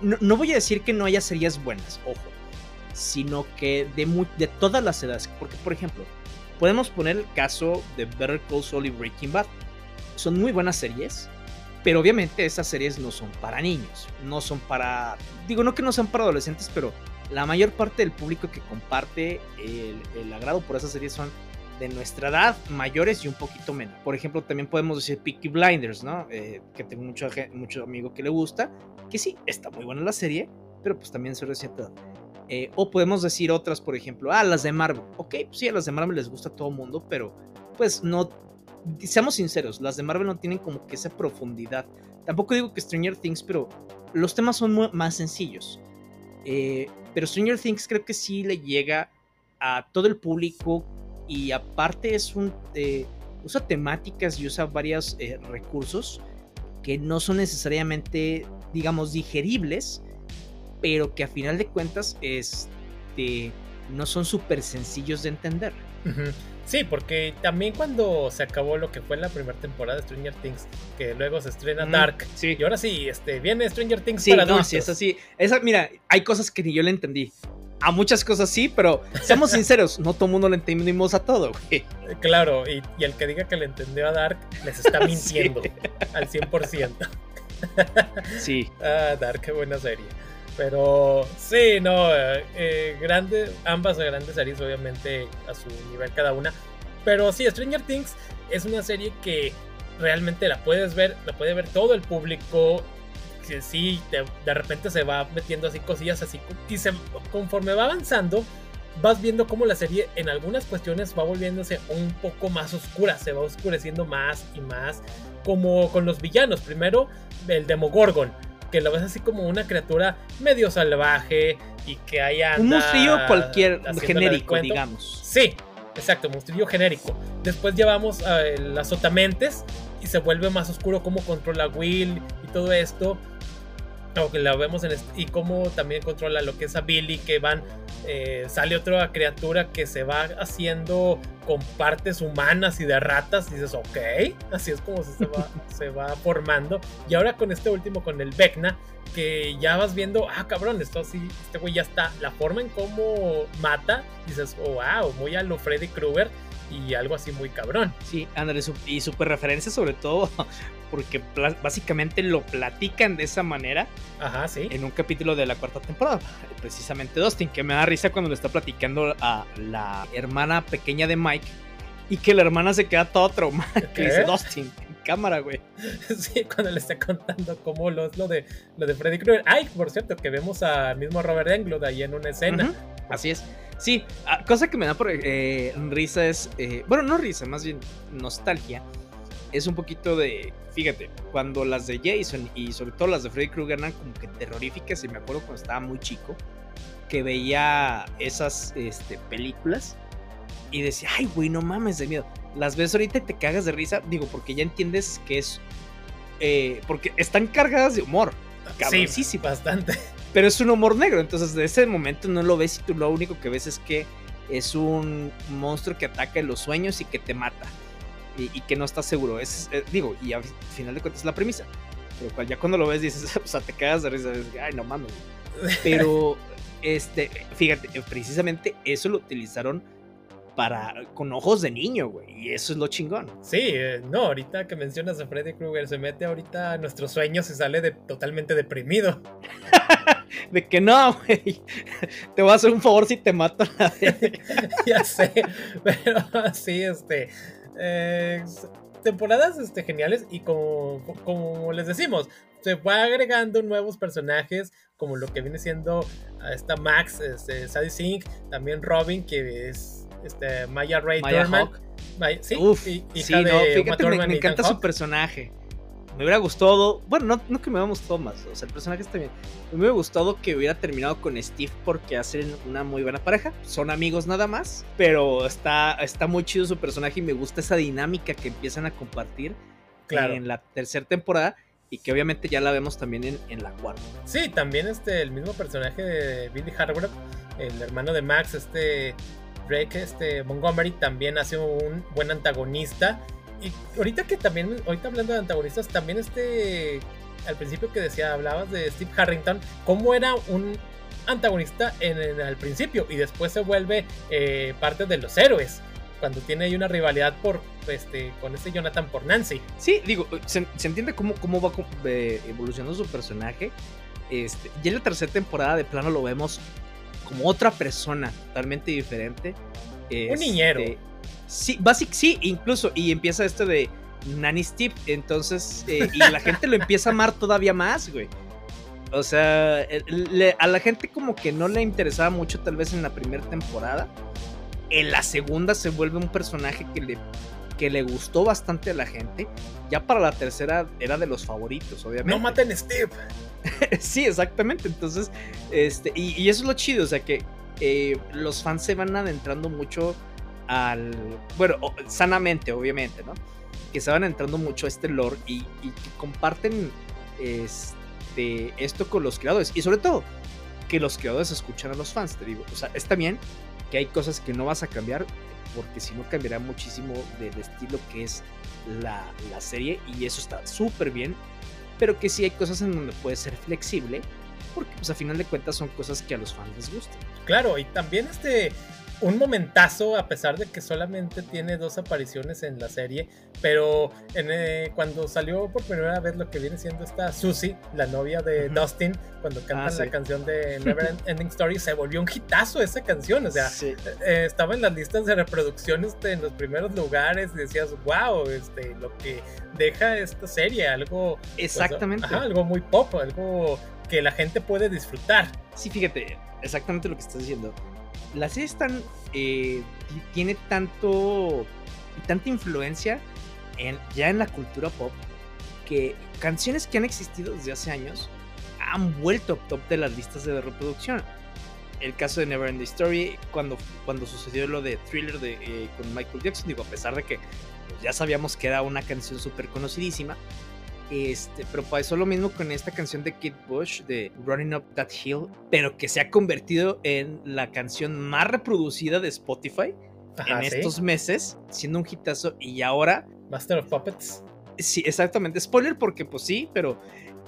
No, voy a decir que no haya series buenas, ojo, sino que de, de todas las edades. Porque, por ejemplo, podemos poner el caso de Better Call Saul y Breaking Bad. Son muy buenas series, pero obviamente esas series no son para niños, no son para, digo, no que no sean para adolescentes, pero la mayor parte del público que comparte el, agrado por esas series son de nuestra edad, mayores y un poquito menos. Por ejemplo, también podemos decir Peaky Blinders, ¿no? Eh, que tengo mucho, mucho amigo que le gusta, que sí, está muy buena la serie, pero pues también se reciente eh, o podemos decir otras, por ejemplo, ah, las de Marvel. Ok, pues sí, a las de Marvel les gusta a todo mundo, pero pues no seamos sinceros, las de Marvel no tienen como que esa profundidad. Tampoco digo que Stranger Things, pero los temas son más sencillos. Eh, pero Stranger Things creo que sí le llega a todo el público y aparte es un eh, usa temáticas y usa varios eh, recursos que no son necesariamente digamos digeribles pero que a final de cuentas este, no son súper sencillos de entender. Sí, porque también cuando se acabó lo que fue la primera temporada de Stranger Things, que luego se estrena Dark, sí. y ahora sí, este, viene Stranger Things sí, para no, sí, eso sí. Esa, mira, hay cosas que ni yo le entendí. A muchas cosas sí, pero seamos sinceros, no todo mundo le entendimos a todo, güey. Claro, y, el que diga que le entendió a Dark les está mintiendo al 100%. sí. Ah, Dark, qué buena serie. Pero sí, no, eh, grande, ambas grandes series obviamente a su nivel cada una. Pero sí, Stranger Things es una serie que realmente la puedes ver, la puede ver todo el público. Que sí, de repente se va metiendo así cosillas así. Y se, conforme va avanzando, vas viendo cómo la serie en algunas cuestiones va volviéndose un poco más oscura. Se va oscureciendo más y más. Como con los villanos. Primero, el Demogorgon que lo ves así como una criatura medio salvaje y que haya. Un monstruo cualquier genérico, digamos. Sí, exacto, monstruo genérico. Después llevamos a las Otamentes y se vuelve más oscuro cómo controla Will y todo esto la vemos en y cómo también controla lo que es a Billy, que van, eh, sale otra criatura que se va haciendo con partes humanas y de ratas, y dices, ok, así es como se va, se va formando. Y ahora con este último, con el Vecna, que ya vas viendo, ah, cabrón, esto así, este güey ya está, la forma en cómo mata, dices, oh, wow, muy a lo Freddy Krueger. Y algo así muy cabrón. Sí, Andrés, y super referencia sobre todo porque básicamente lo platican de esa manera. Ajá, sí. En un capítulo de la cuarta temporada, precisamente Dustin, que me da risa cuando le está platicando a la hermana pequeña de Mike y que la hermana se queda toda traumada. Que dice Dustin, cámara, güey. Sí, cuando le está contando cómo lo, lo, de, lo de Freddy Krueger. Ay, por cierto, que vemos al mismo Robert Englund ahí en una escena. Así es. Sí, ah, cosa que me da por eh, risa es, eh, bueno, no risa, más bien nostalgia. Es un poquito de, fíjate, cuando las de Jason y sobre todo las de Freddy Krueger eran como que terroríficas, y me acuerdo cuando estaba muy chico, que veía esas este, películas y decía, ay, güey, no mames de miedo. Las ves ahorita y te cagas de risa, digo, porque ya entiendes que es, eh, porque están cargadas de humor. Sí, sí, sí, bastante pero es un humor negro, entonces de ese momento no lo ves y tú lo único que ves es que es un monstruo que ataca en los sueños y que te mata y, que no estás seguro. Es, eh, digo, y al final de cuentas es la premisa. Pero ya cuando lo ves dices, o sea, te cagas de risa, dices, ay, no mames. Pero, este, fíjate, precisamente eso lo utilizaron para con ojos de niño, güey. Y eso es lo chingón. Sí, eh, no, ahorita que mencionas a Freddy Krueger, se mete ahorita a nuestros sueños y sale de, totalmente deprimido. de que no, güey. Te voy a hacer un favor si te mato. ya sé, pero sí, este. Eh, temporadas este, geniales y como, como les decimos, se fue agregando nuevos personajes como lo que viene siendo esta Max, este, Sadie Sink, también Robin, que es este, Maya Ray Maya sí, Uf, hija sí, fíjate, me, encanta su personaje. Me hubiera gustado, bueno, no, no que me hubiera gustado más, o sea, el personaje está bien. Me hubiera gustado que hubiera terminado con Steve porque hacen una muy buena pareja. Son amigos nada más, pero está, está muy chido su personaje y me gusta esa dinámica que empiezan a compartir en la tercera temporada y que obviamente ya la vemos también en, en, la cuarta. Sí, también este, el mismo personaje de Billy Harborough, el hermano de Max, este Drake este, Montgomery también hace un buen antagonista. Y ahorita que también, ahorita hablando de antagonistas, también este, al principio que decía, hablabas de Steve Harrington, cómo era un antagonista en, al principio y después se vuelve eh, parte de los héroes. Cuando tiene ahí una rivalidad por, este, con este Jonathan por Nancy. Sí, digo, se, entiende cómo, cómo va eh, evolucionando su personaje. Este, ya en la tercera temporada de plano lo vemos como otra persona totalmente diferente. un niñero. Este, sí, basic, sí, incluso. Y empieza esto de Nanny Steve. Entonces, eh, y la gente lo empieza a amar todavía más, güey. O sea, a la gente como que no le interesaba mucho tal vez en la primera temporada. En la segunda se vuelve un personaje que le, que le gustó bastante a la gente. Ya para la tercera era de los favoritos, obviamente. No maten a Steve. sí, exactamente. Entonces, este, y, eso es lo chido, o sea que eh, los fans se van adentrando mucho al, bueno, sanamente, obviamente, ¿no? Que se van entrando mucho a este lore y, y que comparten este, esto con los creadores. Y sobre todo, que los creadores escuchan a los fans, te digo. O sea, está bien que hay cosas que no vas a cambiar, porque si no cambiará muchísimo del estilo que es la, la serie y eso está súper bien pero que sí hay cosas en donde puede ser flexible, porque pues a final de cuentas son cosas que a los fans les gustan. Claro, y también este un momentazo, a pesar de que solamente tiene dos apariciones en la serie, pero en, eh, cuando salió por primera vez lo que viene siendo esta Susie, la novia de Dustin, cuando ah, la canción de Never Ending Story, se volvió un hitazo esa canción, o sea, eh, estaba en las listas de reproducción este, en los primeros lugares y decías, wow, este, lo que deja esta serie, algo... Pues, exactamente. algo muy pop, algo que la gente puede disfrutar. Sí, fíjate, exactamente lo que estás diciendo la serie tan, eh, tiene tanto tanta influencia en, ya en la cultura pop que canciones que han existido desde hace años han vuelto top de las listas de reproducción. El caso de Never Ending Story, cuando, cuando sucedió lo de Thriller de, eh, con Michael Jackson, digo, a pesar de que pues, ya sabíamos que era una canción súper conocidísima, este, pero pasó lo mismo con esta canción de Kid Bush de Running Up That Hill, pero que se ha convertido en la canción más reproducida de Spotify en estos meses, siendo un hitazo. Y ahora. Master of Puppets. Sí, exactamente. Spoiler, porque pues sí, pero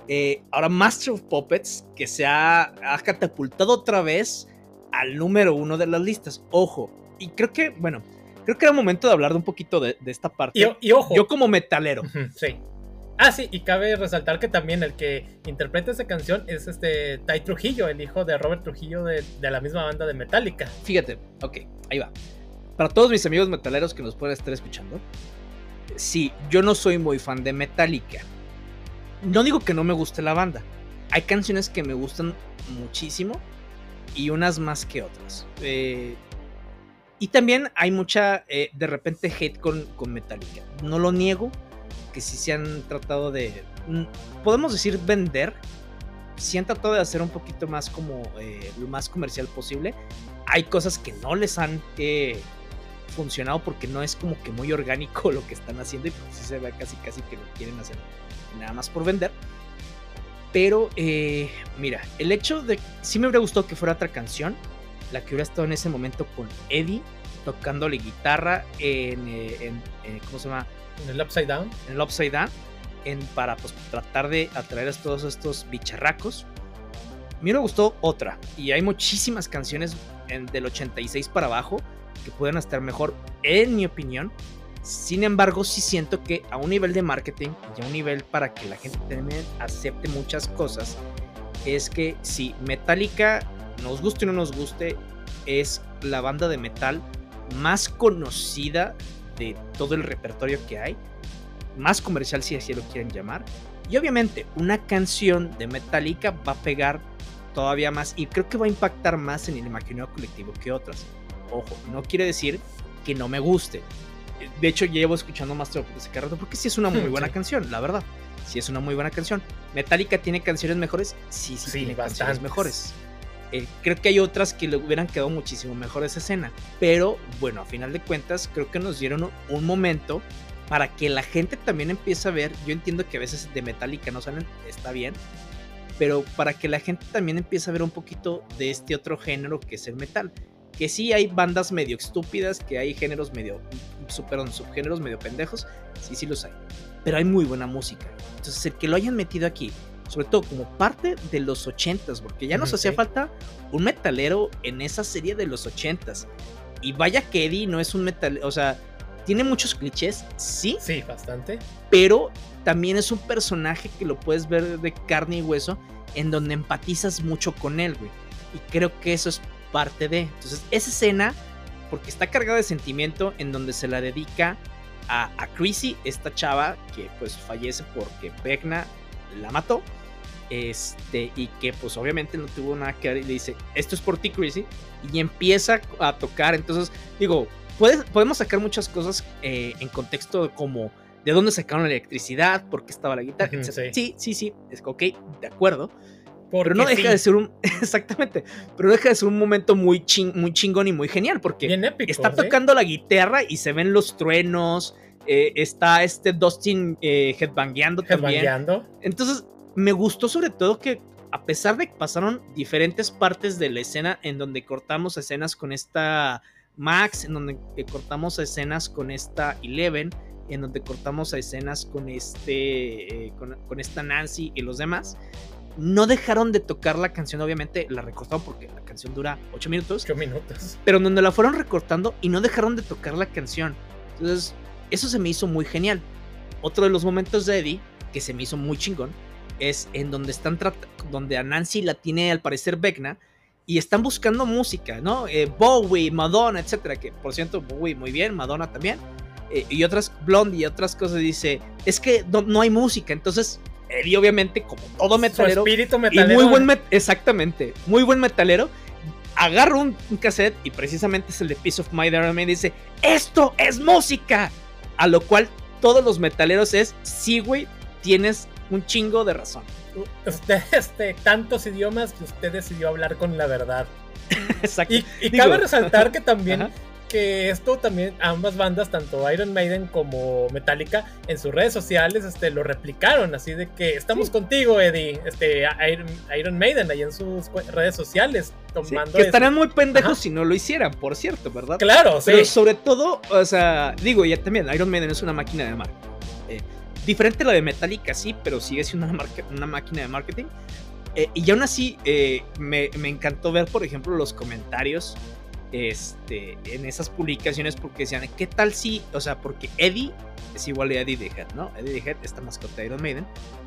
eh, ahora Master of Puppets, que se ha, ha catapultado otra vez al número uno de las listas. Ojo, y creo que, bueno, creo que era momento de hablar de un poquito de, esta parte. Y, ojo. Yo como metalero. Sí. Ah, sí, y cabe resaltar que también el que interpreta esa canción es este Ty Trujillo, el hijo de Robert Trujillo de, la misma banda de Metallica. Fíjate, ok, ahí va. Para todos mis amigos metaleros que nos pueden estar escuchando, sí, yo no soy muy fan de Metallica. No digo que no me guste la banda. Hay canciones que me gustan muchísimo y unas más que otras. Eh, y también hay mucha, eh, de repente, hate con, con Metallica. No lo niego, que sí se han tratado de, mm, podemos decir, vender. Sí han tratado de hacer un poquito más como eh, lo más comercial posible. Hay cosas que no les han funcionado porque no es como que muy orgánico lo que están haciendo y pues sí se ve casi casi que lo quieren hacer nada más por vender. Pero eh, mira, el hecho de sí me hubiera gustado que fuera otra canción, la que hubiera estado en ese momento con Eddie tocándole guitarra en, eh, eh, ¿cómo se llama? En el Upside Down. En el Upside Down, en, para pues, tratar de atraer a todos estos bicharracos. A mí me gustó otra, y hay muchísimas canciones en, del 86 para abajo que pueden estar mejor, en mi opinión. Sin embargo, sí siento que a un nivel de marketing y a un nivel para que la gente también acepte muchas cosas, es que si Metallica, nos guste o no nos guste, es la banda de metal más conocida de todo el repertorio que hay, más comercial si así lo quieren llamar. Y obviamente una canción de Metallica va a pegar todavía más y creo que va a impactar más en el imaginario colectivo que otras. Ojo, no quiere decir que no me guste. De hecho, llevo escuchando Master of ese rato porque sí es una muy buena canción, la verdad. Sí es una muy buena canción. Metallica tiene canciones mejores, sí, sí, tiene canciones mejores. Eh, creo que hay otras que le hubieran quedado muchísimo mejor esa escena. Pero bueno, a final de cuentas, creo que nos dieron un momento para que la gente también empiece a ver. Yo entiendo que a veces de Metallica no salen, está bien. Pero para que la gente también empiece a ver un poquito de este otro género que es el metal que sí hay bandas medio estúpidas, que hay géneros medio, perdón, subgéneros medio pendejos, sí, sí los hay. Pero hay muy buena música. Entonces, el que lo hayan metido aquí, sobre todo como parte de los ochentas, porque ya nos hacía falta un metalero en esa serie de los ochentas. Y vaya que Eddie no es un metal, o sea, tiene muchos clichés, sí. Sí, bastante. Pero también es un personaje que lo puedes ver de carne y hueso, en donde empatizas mucho con él, güey. Y creo que eso es parte de. Entonces, esa escena, porque está cargada de sentimiento, en donde se la dedica a, a Chrissy, esta chava que pues fallece porque Vecna la mató. Este, y que pues obviamente no tuvo nada que ver y le dice, esto es por ti, Chrissy. Y empieza a tocar. Entonces, digo, podemos sacar muchas cosas eh, en contexto como de dónde sacaron la electricidad, por qué estaba la guitarra, sí. sí, sí, es ok, de acuerdo pero no deja de ser un. Exactamente. Pero deja de ser un momento muy, muy chingón y muy genial. Porque está tocando la guitarra y se ven los truenos. Eh, está este Dustin eh, headbangueando también. Entonces, me gustó sobre todo que. A pesar de que pasaron diferentes partes de la escena en donde cortamos escenas con esta Max, en donde cortamos escenas con esta Eleven, en donde cortamos escenas con este eh, con, con, esta Nancy y los demás no dejaron de tocar la canción, obviamente la recortaron porque la canción dura 8 minutos. 8 minutos. Pero donde la fueron recortando y no dejaron de tocar la canción. Entonces, eso se me hizo muy genial. Otro de los momentos de Eddie, que se me hizo muy chingón, es en donde están donde a Nancy la tiene al parecer Vecna y están buscando música, ¿no? Eh, Bowie, Madonna, etcétera, que por cierto, Bowie muy bien, Madonna también. Eh, y otras Blondie y otras cosas dice, es que no hay música, entonces y obviamente, como todo metalero. espíritu metalero. Y muy buen exactamente, muy buen metalero. Agarra un, cassette y precisamente es el de Piece of My Me dice: ¡Esto es música! A lo cual todos los metaleros es: Sí, güey, tienes un chingo de razón. Usted, este, tantos idiomas que usted decidió hablar con la verdad. Exacto. Y, cabe resaltar que también que esto también ambas bandas, tanto Iron Maiden como Metallica, en sus redes sociales este, lo replicaron, así de que estamos contigo, Eddie, este, Iron, Maiden, ahí en sus redes sociales, tomando... que estarían muy pendejos si no lo hicieran, por cierto, ¿verdad? Claro, Pero sobre todo, o sea, digo, ya también, Iron Maiden es una máquina de marketing. Diferente a la de Metallica, sí, pero sigue siendo una, una máquina de marketing. Eh, y aún así, eh, me, me encantó ver, por ejemplo, los comentarios este, en esas publicaciones porque decían, ¿qué tal si, o sea, porque Eddie es igual a Eddie the Head, ¿no? Eddie the Head, esta mascota de Iron Maiden.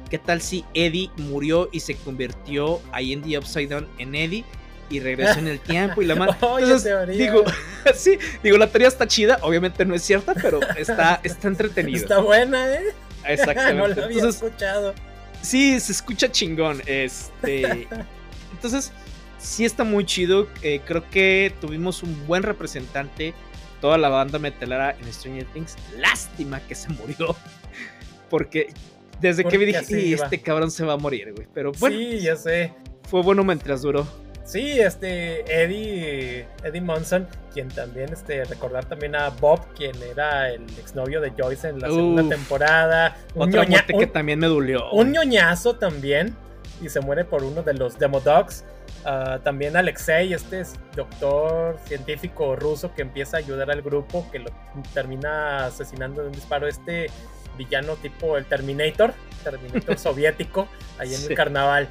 ¿Qué tal si Eddie murió y se convirtió ahí en The Upside Down en Eddie y regresó en el tiempo y la madre? Entonces, digo, sí, digo, la teoría está chida, obviamente no es cierta, pero está, está entretenida. Está buena, ¿eh? Exactamente. no la había escuchado. Sí, se escucha chingón. Este. Entonces, sí está muy chido. Eh, creo que tuvimos un buen representante. Toda la banda metalera en Stranger Things. Lástima que se murió. Porque desde que vi dije, este cabrón se va a morir, güey. Pero bueno. Sí, ya sé. Fue bueno mientras duró. Sí, este Eddie, Eddie Monson, quien también, este, recordar también a Bob, quien era el exnovio de Joyce en la segunda temporada. Un Otra muerte que también me dolió. Un ñoñazo también, y se muere por uno de los Demo Dogs. Ah, también Alexei, este es doctor científico ruso que empieza a ayudar al grupo, que lo termina asesinando de un disparo. Este villano tipo el Terminator, Terminator soviético, ahí en el carnaval.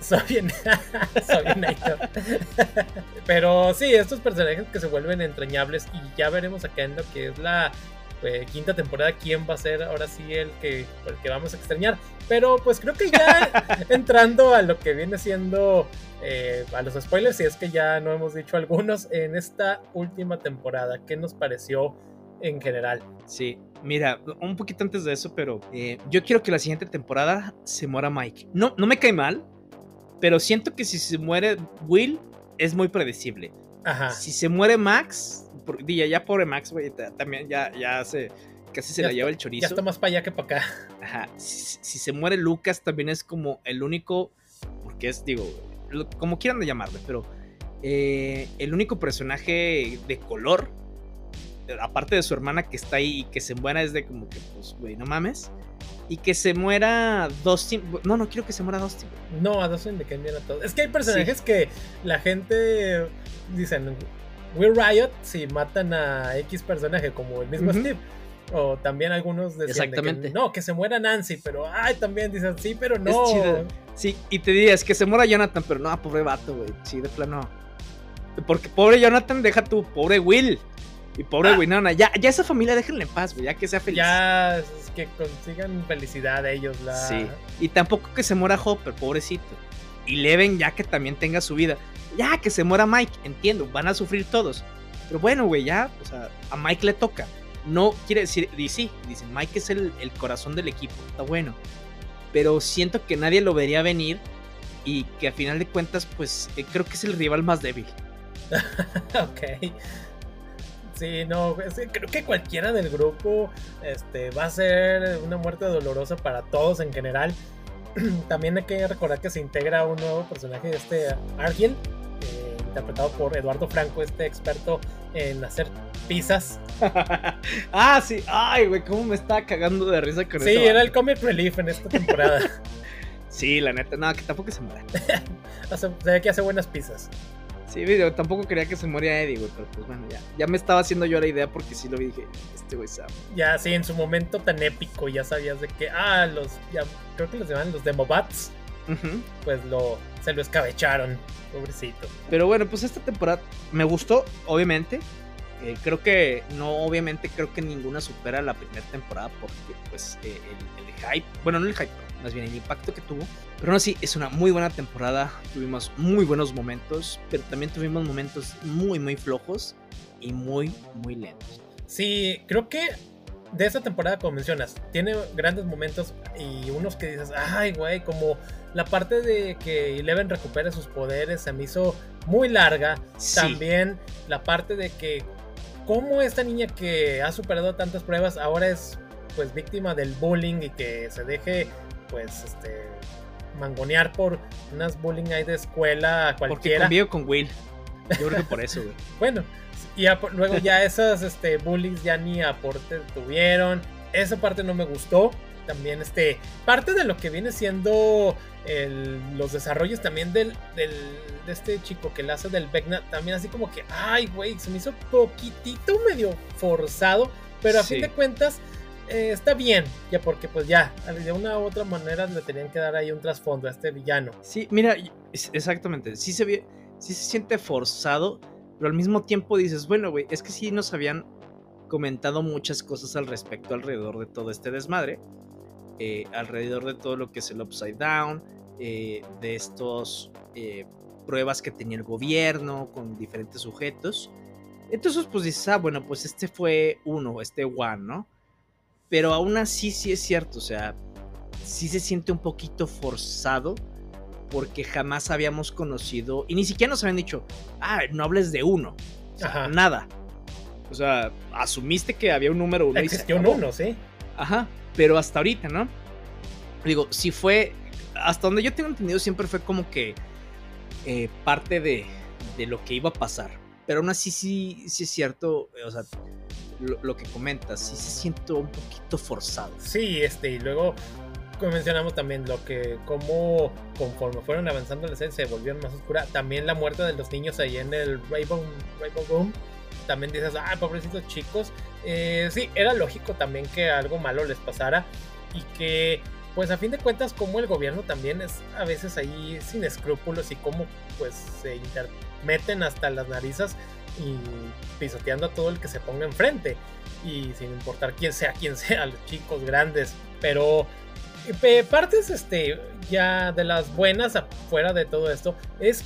Sovietator. Pero sí, estos personajes que se vuelven entrañables y ya veremos acá en lo que es la eh, quinta temporada quién va a ser ahora sí el que, el que vamos a extrañar. Pero pues creo que ya entrando a lo que viene siendo eh, a los spoilers, si es que ya no hemos dicho algunos en esta última temporada, ¿qué nos pareció en general? Sí, mira, un poquito antes de eso, pero eh, yo quiero que la siguiente temporada se muera Mike. No, no me cae mal, pero siento que si se muere Will, es muy predecible. Ajá. Si se muere Max, por, ya, ya pobre Max, güey, también ya, ya se. Casi se la lleva el chorizo. Ya está más para allá que para acá. Ajá. Si, se muere Lucas, también es como el único. Porque es, digo, como quieran llamarle, pero. Eh, el único personaje de color. Aparte de su hermana que está ahí y que se muera, es de como que, pues, güey, no mames y que se muera Dustin. No, no quiero que se muera Dustin. No, a Dustin le cambian a todos. Es que hay personajes que la gente dicen, Will Riot si matan a X personaje como el mismo Steve. O también algunos decían Exactamente. que, no, que se muera Nancy, pero ay, también dicen sí, pero no. Sí, y te dirías que se muera Jonathan, pero no, pobre vato, güey. Sí, de plano. Porque pobre Jonathan, deja tu pobre Will. Y pobre. Winona, ya, ya esa familia déjenle en paz, güey, ya que sea feliz. Ya que consigan felicidad ellos. La... Sí. Y tampoco que se muera Hopper, pobrecito. Y Leven ya que también tenga su vida. Ya que se muera Mike, entiendo, van a sufrir todos. Pero bueno, güey, ya, o sea, a Mike le toca. No quiere decir, y sí, dicen, Mike es el, corazón del equipo, está bueno. Pero siento que nadie lo vería venir y que a final de cuentas, pues eh, creo que es el rival más débil. ok. Sí, no, creo que cualquiera del grupo este, va a ser una muerte dolorosa para todos en general. También hay que recordar que se integra un nuevo personaje, este Argel, eh, interpretado por Eduardo Franco, este experto en hacer pizzas. ah, sí, ay, güey, cómo me estaba cagando de risa con eso. Sí, era el comic relief en esta temporada. sí, la neta, no, que tampoco se muera. se ve que hace buenas pizzas. Sí, tampoco quería que se moría Eddie, güey, pero pues bueno, ya, ya me estaba haciendo yo la idea porque sí lo vi dije, este güey sabe. Ya, sí, en su momento tan épico, ya sabías de que, ah, los, ya, creo que los llaman los Demobats, pues lo, se lo escabecharon, pobrecito. Pero bueno, pues esta temporada me gustó, obviamente. Eh, creo que, no, obviamente, creo que ninguna supera la primera temporada porque, pues, eh, el, el hype, bueno, no el hype, más bien el impacto que tuvo. Pero aún así, es una muy buena temporada. Tuvimos muy buenos momentos, pero también tuvimos momentos muy, muy flojos y muy, muy lentos. Sí, creo que de esta temporada, como mencionas, tiene grandes momentos y unos que dices, ay, güey, como la parte de que Eleven recupere sus poderes se me hizo muy larga. También la parte de que, como esta niña que ha superado tantas pruebas ahora es pues víctima del bullying y que se deje pues, este, mangonear por unas bullying ahí de escuela cualquiera. Porque convivo con Will. Yo creo que por eso, güey. bueno, y luego ya esos este, bullies ya ni aporte tuvieron. Esa parte no me gustó. También, este, parte de lo que viene siendo los desarrollos también del, del, de este chico que le hace del Vecna, también así como que, ay, güey, se me hizo poquitito medio forzado, pero a fin de cuentas eh, está bien, ya porque pues ya, de una u otra manera le tenían que dar ahí un trasfondo a este villano. Sí, mira, exactamente, sí se ve, sí se siente forzado, pero al mismo tiempo dices, bueno, güey, es que sí nos habían comentado muchas cosas al respecto alrededor de todo este desmadre, eh, alrededor de todo lo que es el Upside Down, eh, de estos eh, pruebas que tenía el gobierno con diferentes sujetos. Entonces, pues dices, ah, bueno, pues este fue uno, este one, ¿no? Pero aún así sí es cierto, o sea, sí se siente un poquito forzado porque jamás habíamos conocido y ni siquiera nos habían dicho, ah, no hables de uno, Ajá. nada. O sea, asumiste que había un número uno. Existió un uno, sí. Ajá, pero hasta ahorita, ¿no? Digo, si fue, hasta donde yo tengo entendido, siempre fue como que eh, parte de, de, lo que iba a pasar. Pero aún así, sí, sí es cierto, o sea, lo, que comentas, sí se siente un poquito forzado. Sí, este, y luego mencionamos también lo que, como conforme fueron avanzando la serie se volvieron más oscura. También la muerte de los niños ahí en el Rainbow, Rainbow Room. También dices, ah, pobrecitos chicos. Eh, sí, era lógico también que algo malo les pasara y que pues a fin de cuentas como el gobierno también es a veces ahí sin escrúpulos y como pues se intermeten hasta las narizas y pisoteando a todo el que se ponga enfrente. Y sin importar quién sea quién sea los chicos grandes. Pero partes este ya de las buenas afuera de todo esto es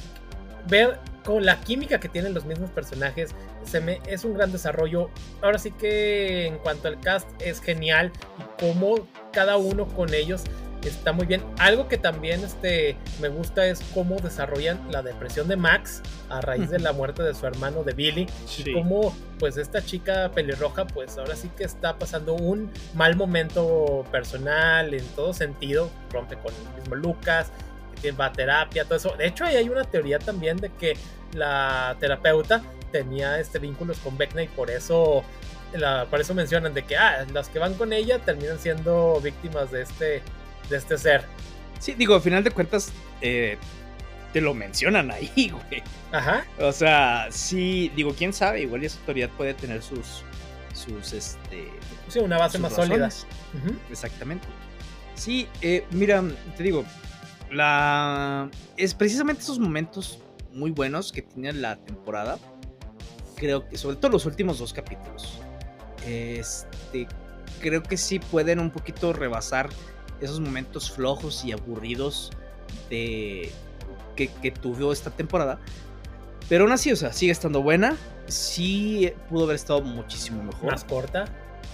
ver con la química que tienen los mismos personajes se me es un gran desarrollo ahora sí que en cuanto al cast es genial y cómo cada uno con ellos está muy bien. Algo que también este, me gusta es cómo desarrollan la depresión de Max a raíz de la muerte de su hermano de Billy. Y cómo pues esta chica pelirroja pues ahora sí que está pasando un mal momento personal en todo sentido. Rompe con el mismo Lucas, va terapia, todo eso. De hecho ahí hay una teoría también de que la terapeuta tenía este vínculos con Beckner y por eso por eso mencionan de que ah, las que van con ella terminan siendo víctimas de este, de este ser. Sí, digo, al final de cuentas, eh, te lo mencionan ahí, güey. Ajá. O sea, sí, digo, quién sabe, igual esa autoridad puede tener sus, sus, este... Sí, una base más sólida. Exactamente. Sí, eh, mira, te digo, la... Es precisamente esos momentos muy buenos que tiene la temporada. Creo que, sobre todo los últimos dos capítulos este, creo que sí pueden un poquito rebasar esos momentos flojos y aburridos de, que, tuvo esta temporada. Pero aún así, o sea, sigue estando buena. Sí pudo haber estado muchísimo mejor. Más corta.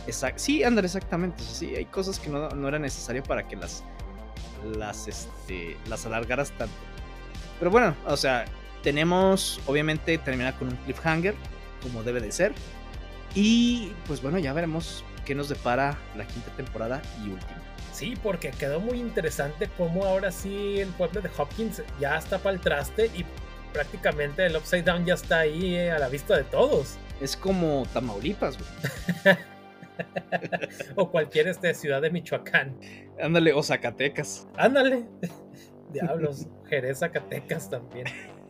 Exacto. Sí, André, exactamente. Sí, hay cosas que no, no era necesario para que las, las, este, las alargaras tanto. Pero bueno, o sea, tenemos, obviamente, termina con un cliffhanger, como debe de ser. Y pues bueno, ya veremos qué nos depara la quinta temporada y última. Sí, porque quedó muy interesante cómo ahora sí el pueblo de Hopkins ya está para el traste y prácticamente el Upside Down ya está ahí eh, a la vista de todos. Es como Tamaulipas, güey. o cualquier este, ciudad de Michoacán. Ándale, o Zacatecas. Ándale. Diablos, Jerez, Zacatecas también.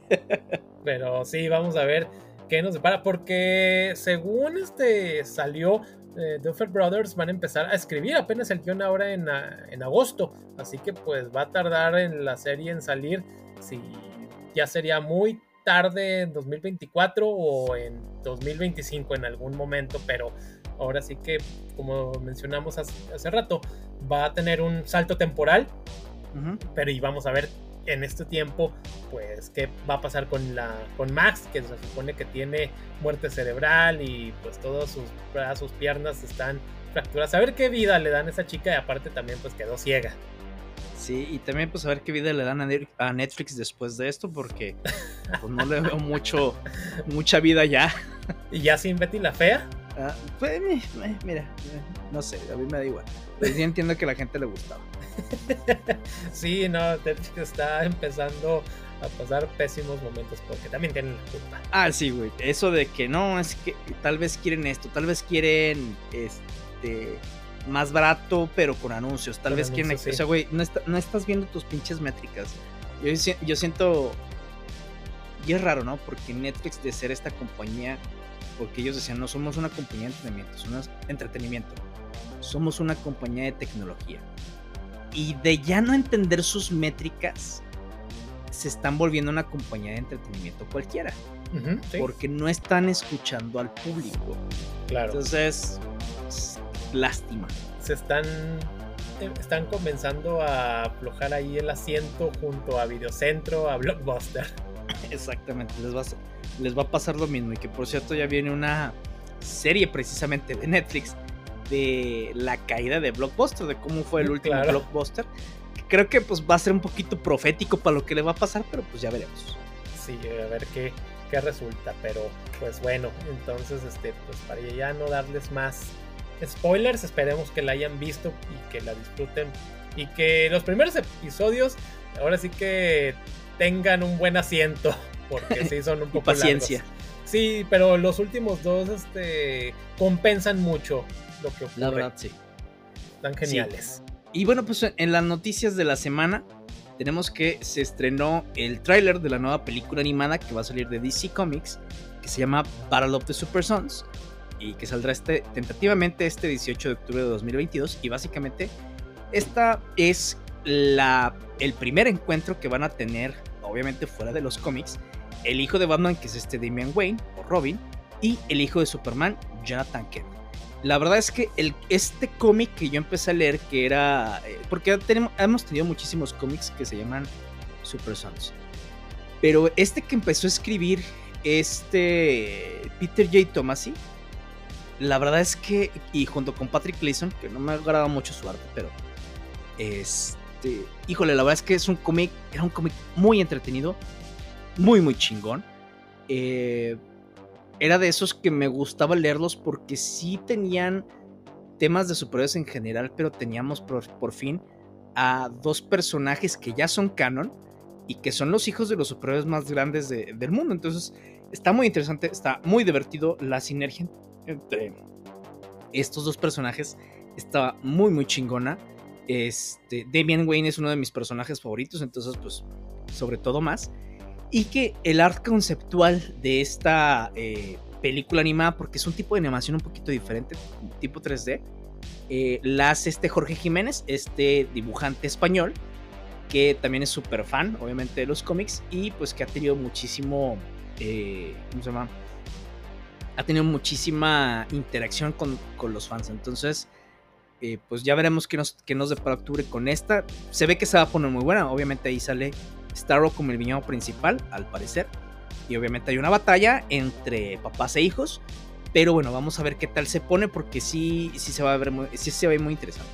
Pero sí, vamos a ver qué nos depara, porque según este salió, eh, Duffer Brothers van a empezar a escribir apenas el guion ahora en, en, agosto, así que pues va a tardar en la serie en salir, si ya sería muy tarde en 2024 o en 2025 en algún momento, pero ahora sí que, como mencionamos hace, rato, va a tener un salto temporal, pero y vamos a ver en este tiempo, pues, qué va a pasar con, la, con Max, que se supone que tiene muerte cerebral y pues todos sus brazos, piernas están fracturadas. A ver qué vida le dan a esa chica y aparte también pues quedó ciega. Sí, y también pues a ver qué vida le dan a Netflix después de esto, porque pues, no le veo mucho, mucha vida ya. ¿Y ya sin Betty la Fea? Ah, pues mira, no sé, a mí me da igual. Pues, yo entiendo que a la gente le gustaba. sí, no, está empezando a pasar pésimos momentos porque también tienen la culpa. Ah, sí, güey. Eso de que no, es que tal vez quieren esto, tal vez quieren este más barato, pero con anuncios. Tal vez quieren. O sea, güey, no, estás viendo tus pinches métricas. Yo, yo siento. Y es raro, ¿no? Porque Netflix, de ser esta compañía, porque ellos decían, no somos una compañía de entretenimiento, somos entretenimiento. Somos una compañía de tecnología y de ya no entender sus métricas, se están volviendo una compañía de entretenimiento cualquiera. Porque no están escuchando al público. Claro. Entonces, lástima. Se están eh, están comenzando a aflojar ahí el asiento junto a Videocentro, a Blockbuster. Exactamente, les va, a, les va a pasar lo mismo. Y que por cierto ya viene una serie precisamente de Netflix de la caída de Blockbuster, de cómo fue el último Blockbuster. creo que pues va a ser un poquito profético para lo que le va a pasar, pero pues ya veremos. Sí, a ver qué, qué resulta. Pero pues bueno, entonces este, pues para ya no darles más spoilers, esperemos que la hayan visto y que la disfruten. Y que los primeros episodios, ahora sí que tengan un buen asiento, porque sí son un poco paciencia. Sí, pero los últimos dos este, compensan mucho lo que ocurre. La verdad, sí. Están geniales. Y bueno, pues en las noticias de la semana tenemos que se estrenó el tráiler de la nueva película animada que va a salir de DC Comics, que se llama Battle of the Super Sons, y que saldrá este, tentativamente este 18 de octubre de 2022. Y básicamente esta es la, el primer encuentro que van a tener, obviamente fuera de los cómics, el hijo de Batman, que es este Damian Wayne, o Robin, y el hijo de Superman, Jonathan Kent. La verdad es que el, este cómic que yo empecé a leer, que era. Eh, porque tenemos, hemos tenido muchísimos cómics que se llaman Super Sons. Pero este que empezó a escribir, este Peter J. Tomasi, la verdad es que, y junto con Patrick Gleason, que no me ha agradado mucho su arte, pero. Este. Híjole, la verdad es que es un cómic. Era un cómic muy entretenido muy, muy chingón. Eh, era de esos que me gustaba leerlos porque sí tenían temas de superhéroes en general, pero teníamos por, fin a dos personajes que ya son canon y que son los hijos de los superhéroes más grandes del mundo. Entonces está muy interesante, está muy divertido la sinergia entre estos dos personajes. Está muy, muy chingona. Este, Damian Wayne es uno de mis personajes favoritos, entonces pues sobre todo más y que el art conceptual de esta eh, película animada, porque es un tipo de animación un poquito diferente, tipo 3D, eh, la hace este Jorge Jiménez, este dibujante español, que también es súper fan, obviamente, de los cómics y pues que ha tenido muchísimo, eh, ¿cómo se llama? Ha tenido muchísima interacción con, con los fans, entonces... pues ya veremos qué nos, qué nos depara octubre con esta. Se ve que se va a poner muy buena. Obviamente ahí sale Starro como el villano principal, al parecer. Y obviamente hay una batalla entre papás e hijos. Pero bueno, vamos a ver qué tal se pone porque sí, sí se va a ver muy, sí se ve muy interesante.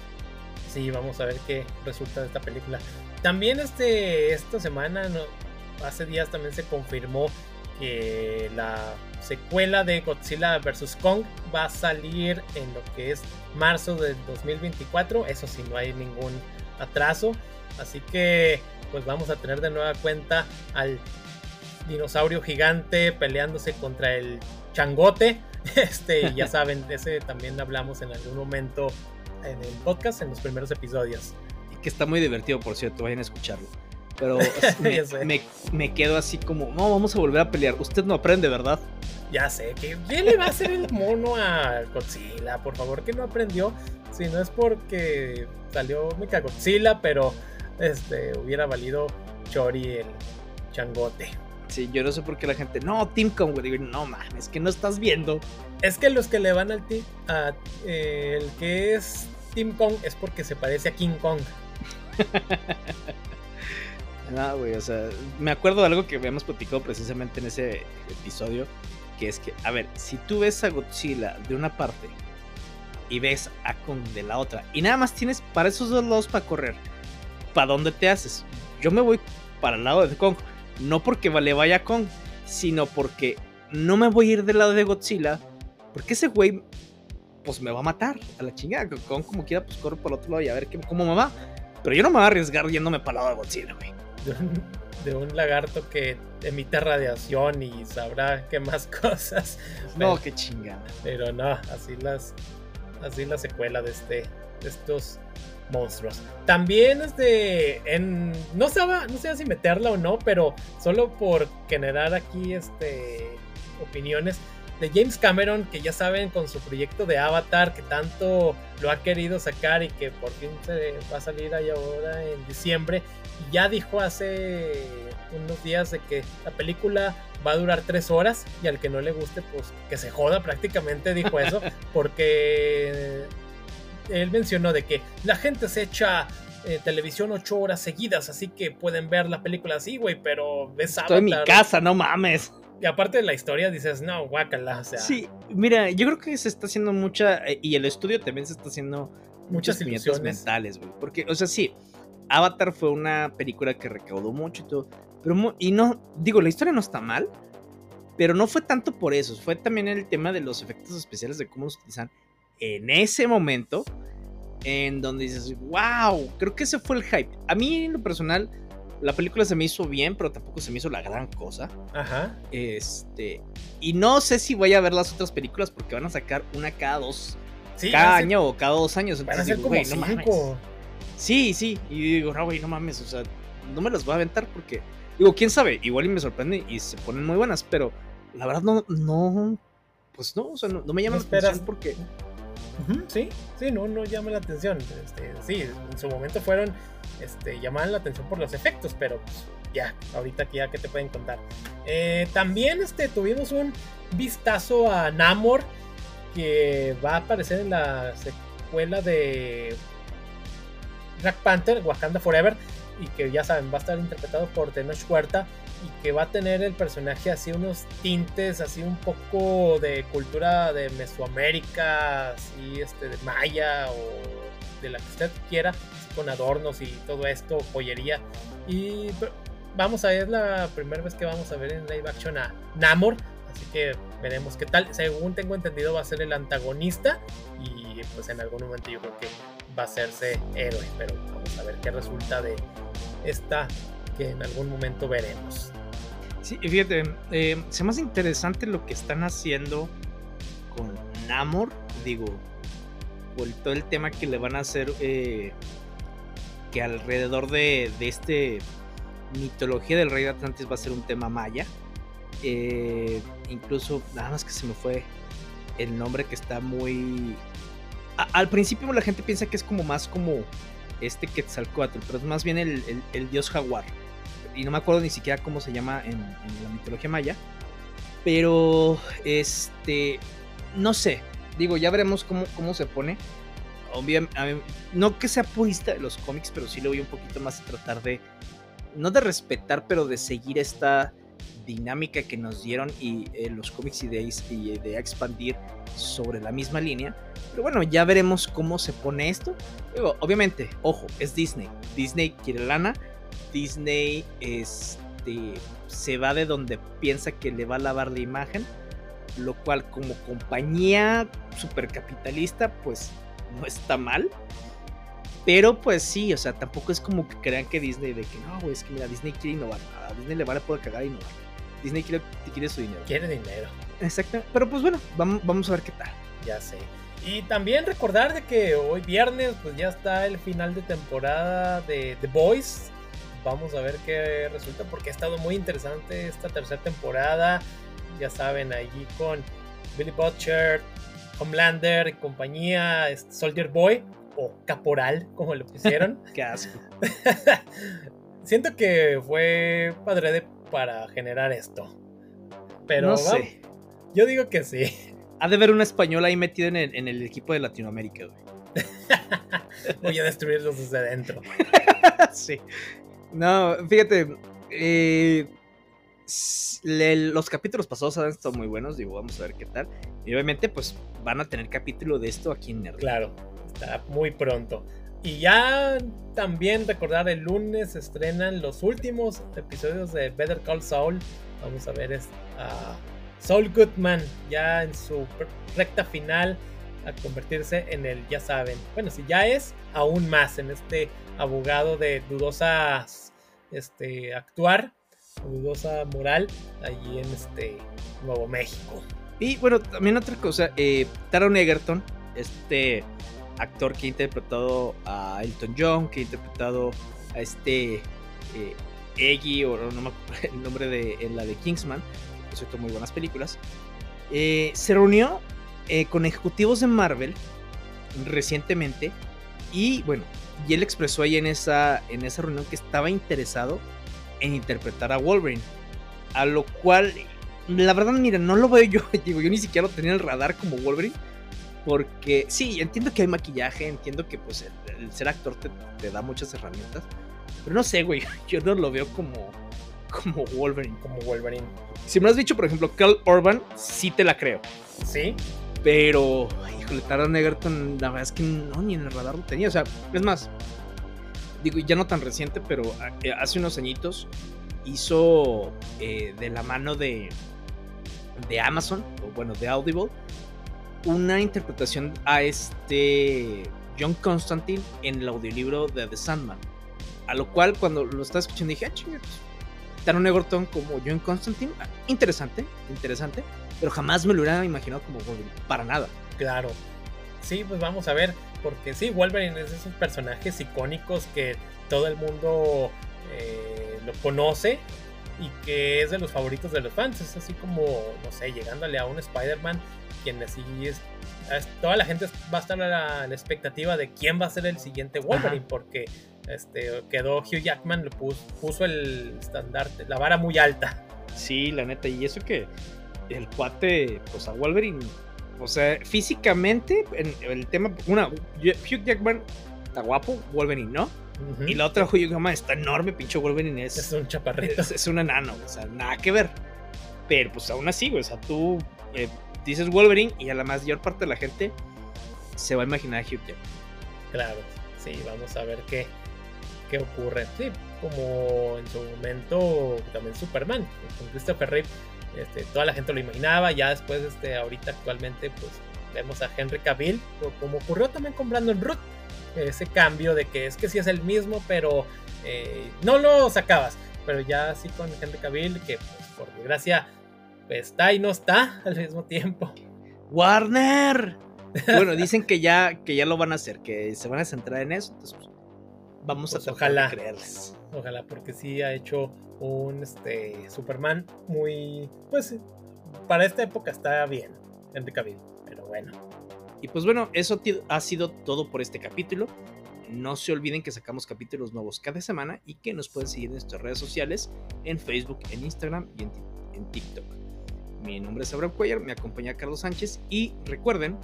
Sí, vamos a ver qué resulta de esta película. También este, esta semana, no, hace días también se confirmó que la secuela de Godzilla vs. Kong va a salir en lo que es marzo del 2024. Eso sí, no hay ningún atraso. Así que pues vamos a tener de nueva cuenta al dinosaurio gigante peleándose contra el changote. Este, ya saben, ese también hablamos en algún momento en el podcast, en los primeros episodios. Y que está muy divertido, por cierto, vayan a escucharlo. Pero me, quedo así como, no, vamos a volver a pelear. Usted no aprende, ¿verdad? Ya sé, que ¿quién le va a hacer el mono a Godzilla? Por favor, que no aprendió. Si no es porque salió Mika Godzilla, pero este, hubiera valido Chori el changote. Sí, yo no sé por qué la gente, no, Team Kong, digo, no mames, que no estás viendo. Es que los que le van al team, a, eh, el que es Team Kong es porque se parece a King Kong. no, güey, o sea, me acuerdo de algo que habíamos platicado precisamente en ese episodio, que es que, a ver, si tú ves a Godzilla de una parte y ves a Kong de la otra, y nada más tienes para esos dos lados para correr, ¿para dónde te haces? Yo me voy para el lado de Kong. No porque le vaya a Kong, sino porque no me voy a ir del lado de Godzilla. Porque ese güey, pues me va a matar a la chingada. Kong, como quiera, pues corro por el otro lado y a ver cómo me va. Pero yo no me voy a arriesgar yéndome para el lado de Godzilla, güey. De un, lagarto que emite radiación y sabrá qué más cosas. No, qué chingada. Pero no, así las. Así la secuela de este. De estos monstruos. También este en no sé no sé si meterla o no, pero solo por generar aquí este opiniones de James Cameron, que ya saben con su proyecto de Avatar que tanto lo ha querido sacar y que por fin se va a salir ahí ahora en diciembre. Y ya dijo hace unos días de que la película va a durar tres horas y al que no le guste, pues que se joda prácticamente, dijo eso, porque él mencionó de que la gente se echa eh, televisión ocho horas seguidas, así que pueden ver la película así, güey, pero ves Estoy en mi casa, no mames. Y aparte de la historia dices, no, guácala, o sea. Sí, mira, yo creo que se está haciendo mucha, eh, y el estudio también se está haciendo muchas, muchas mentales, güey. Porque, o sea, sí, Avatar fue una película que recaudó mucho y todo, pero, y no, digo, la historia no está mal, pero no fue tanto por eso, fue también el tema de los efectos especiales, de cómo los utilizan en ese momento, en donde dices, wow, creo que ese fue el hype. A mí, en lo personal, la película se me hizo bien, pero tampoco se me hizo la gran cosa. Ajá. Este. Y no sé si voy a ver las otras películas porque van a sacar una cada dos. cada año o cada dos años. Entonces digo, güey, no mames. Sí, sí. Y digo, no, güey, no mames. O sea, no me las voy a aventar porque. Digo, quién sabe, igual y me sorprende y se ponen muy buenas, pero la verdad no, no, pues no, o sea, no, me llama la atención porque sí, sí, no, no llama la atención. Este, sí, en su momento fueron, este, llamaban la atención por los efectos, pero pues, ya, ahorita aquí ya que te pueden contar. Eh, también este, tuvimos un vistazo a Namor que va a aparecer en la secuela de Black Panther, Wakanda Forever, y que ya saben, va a estar interpretado por Tenoch Huerta y que va a tener el personaje así unos tintes así un poco de cultura de Mesoamérica, así este de maya o de la que usted quiera, con adornos y todo esto, joyería. Y vamos a ver, la primera vez que vamos a ver en live action a Namor, así que veremos qué tal. Según tengo entendido va a ser el antagonista y pues en algún momento yo creo que va a hacerse héroe, pero vamos a ver qué resulta de esta que en algún momento veremos. Sí, fíjate, eh, se me interesante lo que están haciendo con Namor, digo, por todo el tema que le van a hacer, eh, que alrededor de, de este mitología del rey de Atlantis va a ser un tema maya. Eh, incluso, nada más que se me fue el nombre que está muy... al principio la gente piensa que es como más como este Quetzalcoatl, pero es más bien el dios jaguar y no me acuerdo ni siquiera cómo se llama en, la mitología maya. Pero, este, no sé, digo, ya veremos cómo, cómo se pone. No que sea purista de los cómics, pero sí lo voy un poquito más a tratar de, no de respetar, pero de seguir esta dinámica que nos dieron y eh, los cómics y de, y expandir sobre la misma línea. Pero bueno, ya veremos cómo se pone esto. Obviamente, ojo, es Disney. Disney quiere lana Disney este, se va de donde piensa que le va a lavar la imagen, lo cual como compañía supercapitalista pues no está mal. Pero pues sí, o sea, tampoco es como que crean que Disney de que no, güey, es que mira, Disney quiere innovar. A Disney le vale poder cagar e innovar. Disney quiere, quiere su dinero. Quiere dinero. Exacto. Pero pues bueno, vamos, vamos a ver qué tal. Ya sé. Y también recordar de que hoy viernes pues ya está el final de temporada de The Boys vamos a ver qué resulta porque ha estado muy interesante esta tercera temporada. Ya saben, allí con Billy Butcher, Homelander y compañía, Soldier Boy o Caporal, como le pusieron. qué asco. Siento que fue padre de, para generar esto. Pero no sé. yo digo que sí. Ha de haber un español ahí metido en el, en el equipo de Latinoamérica, güey. Voy a destruirlos desde adentro. sí. No, fíjate, eh, los capítulos pasados han estado muy buenos, digo, vamos a ver qué tal. Y obviamente, pues van a tener capítulo de esto aquí en Nerd. Claro, está muy pronto. Y ya también recordar, el lunes se estrenan los últimos episodios de Better Call Saul. Vamos a ver es, Saul Goodman ya en su recta final a convertirse en el, ya saben, bueno, si ya es, aún más en este abogado de dudosas este, actuar, dudosa moral, allí en este Nuevo México. Y bueno, también otra cosa, eh, Taron Egerton, este actor que ha interpretado a Elton John, que ha interpretado a este eh, Eggy, o no me acuerdo el nombre de en la de Kingsman, por cierto, muy buenas películas, eh, se reunió eh, con ejecutivos de Marvel recientemente y bueno, y él expresó ahí en esa, en esa reunión que estaba interesado en interpretar a Wolverine. A lo cual, la verdad, mira, no lo veo yo. Digo, yo ni siquiera lo tenía en el radar como Wolverine. Porque sí, entiendo que hay maquillaje, entiendo que pues el, ser actor te, da muchas herramientas. Pero no sé, güey, yo no lo veo como, como Wolverine. Como Wolverine. Si me has dicho, por ejemplo, Carl Urban, sí te la creo. Sí. Pero, híjole, Taron Egerton, la verdad es que no, ni en el radar lo tenía. O sea, es más, digo, ya no tan reciente, pero eh, hace unos añitos hizo eh, de la mano de, de Amazon, o bueno, de Audible, una interpretación a este John Constantine en el audiolibro de The Sandman. A lo cual, cuando lo estaba escuchando, dije, ah, chingados. Taron Egerton como John Constantine, ah, interesante, interesante, pero jamás me lo hubiera imaginado como para nada. Claro. Sí, pues vamos a ver, porque sí, Wolverine es de esos personajes icónicos que todo el mundo eh, lo conoce y que es de los favoritos de los fans. Es así como, no sé, llegándole a un Spider-Man, quien así es, Toda la gente va a estar a la, expectativa de quién va a ser el siguiente Wolverine, porque este, quedó Hugh Jackman, le puso, el estandarte, la vara muy alta. Sí, la neta, y eso que el cuate, pues a Wolverine, o sea, físicamente, en el tema, una, Hugh Jackman está guapo, Wolverine, ¿no? Y la otra Hugh Jackman está enorme, pinche Wolverine es. Es un chaparrito. Es, un enano, o sea, nada que ver. Pero pues aún así, güey, o sea, tú eh, dices Wolverine y a la mayor parte de la gente se va a imaginar a Hugh Jackman. Claro, sí, vamos a ver qué, qué ocurre. Sí, como en su momento también Superman, con Christopher Reeve este, toda la gente lo imaginaba, ya después, este, ahorita actualmente, pues vemos a Henry Cavill, como ocurrió también con Brandon Root, ese cambio de que es que sí es el mismo, pero eh, no lo sacabas, pero ya así con Henry Cavill, que pues, por desgracia está y no está al mismo tiempo. Warner. Bueno, dicen que ya, que ya lo van a hacer, que se van a centrar en eso, entonces pues, vamos a pues, ojalá, creerles. Ojalá, porque sí ha hecho un este, Superman muy, pues, para esta época está bien, Henry Cavill, pero bueno. Y pues bueno, eso ha sido todo por este capítulo. No se olviden que sacamos capítulos nuevos cada semana y que nos pueden seguir en nuestras redes sociales, en Facebook, en Instagram y en, TikTok. Mi nombre es Abraham Cuellar, me acompaña Carlos Sánchez y recuerden...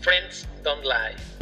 Friends don't lie.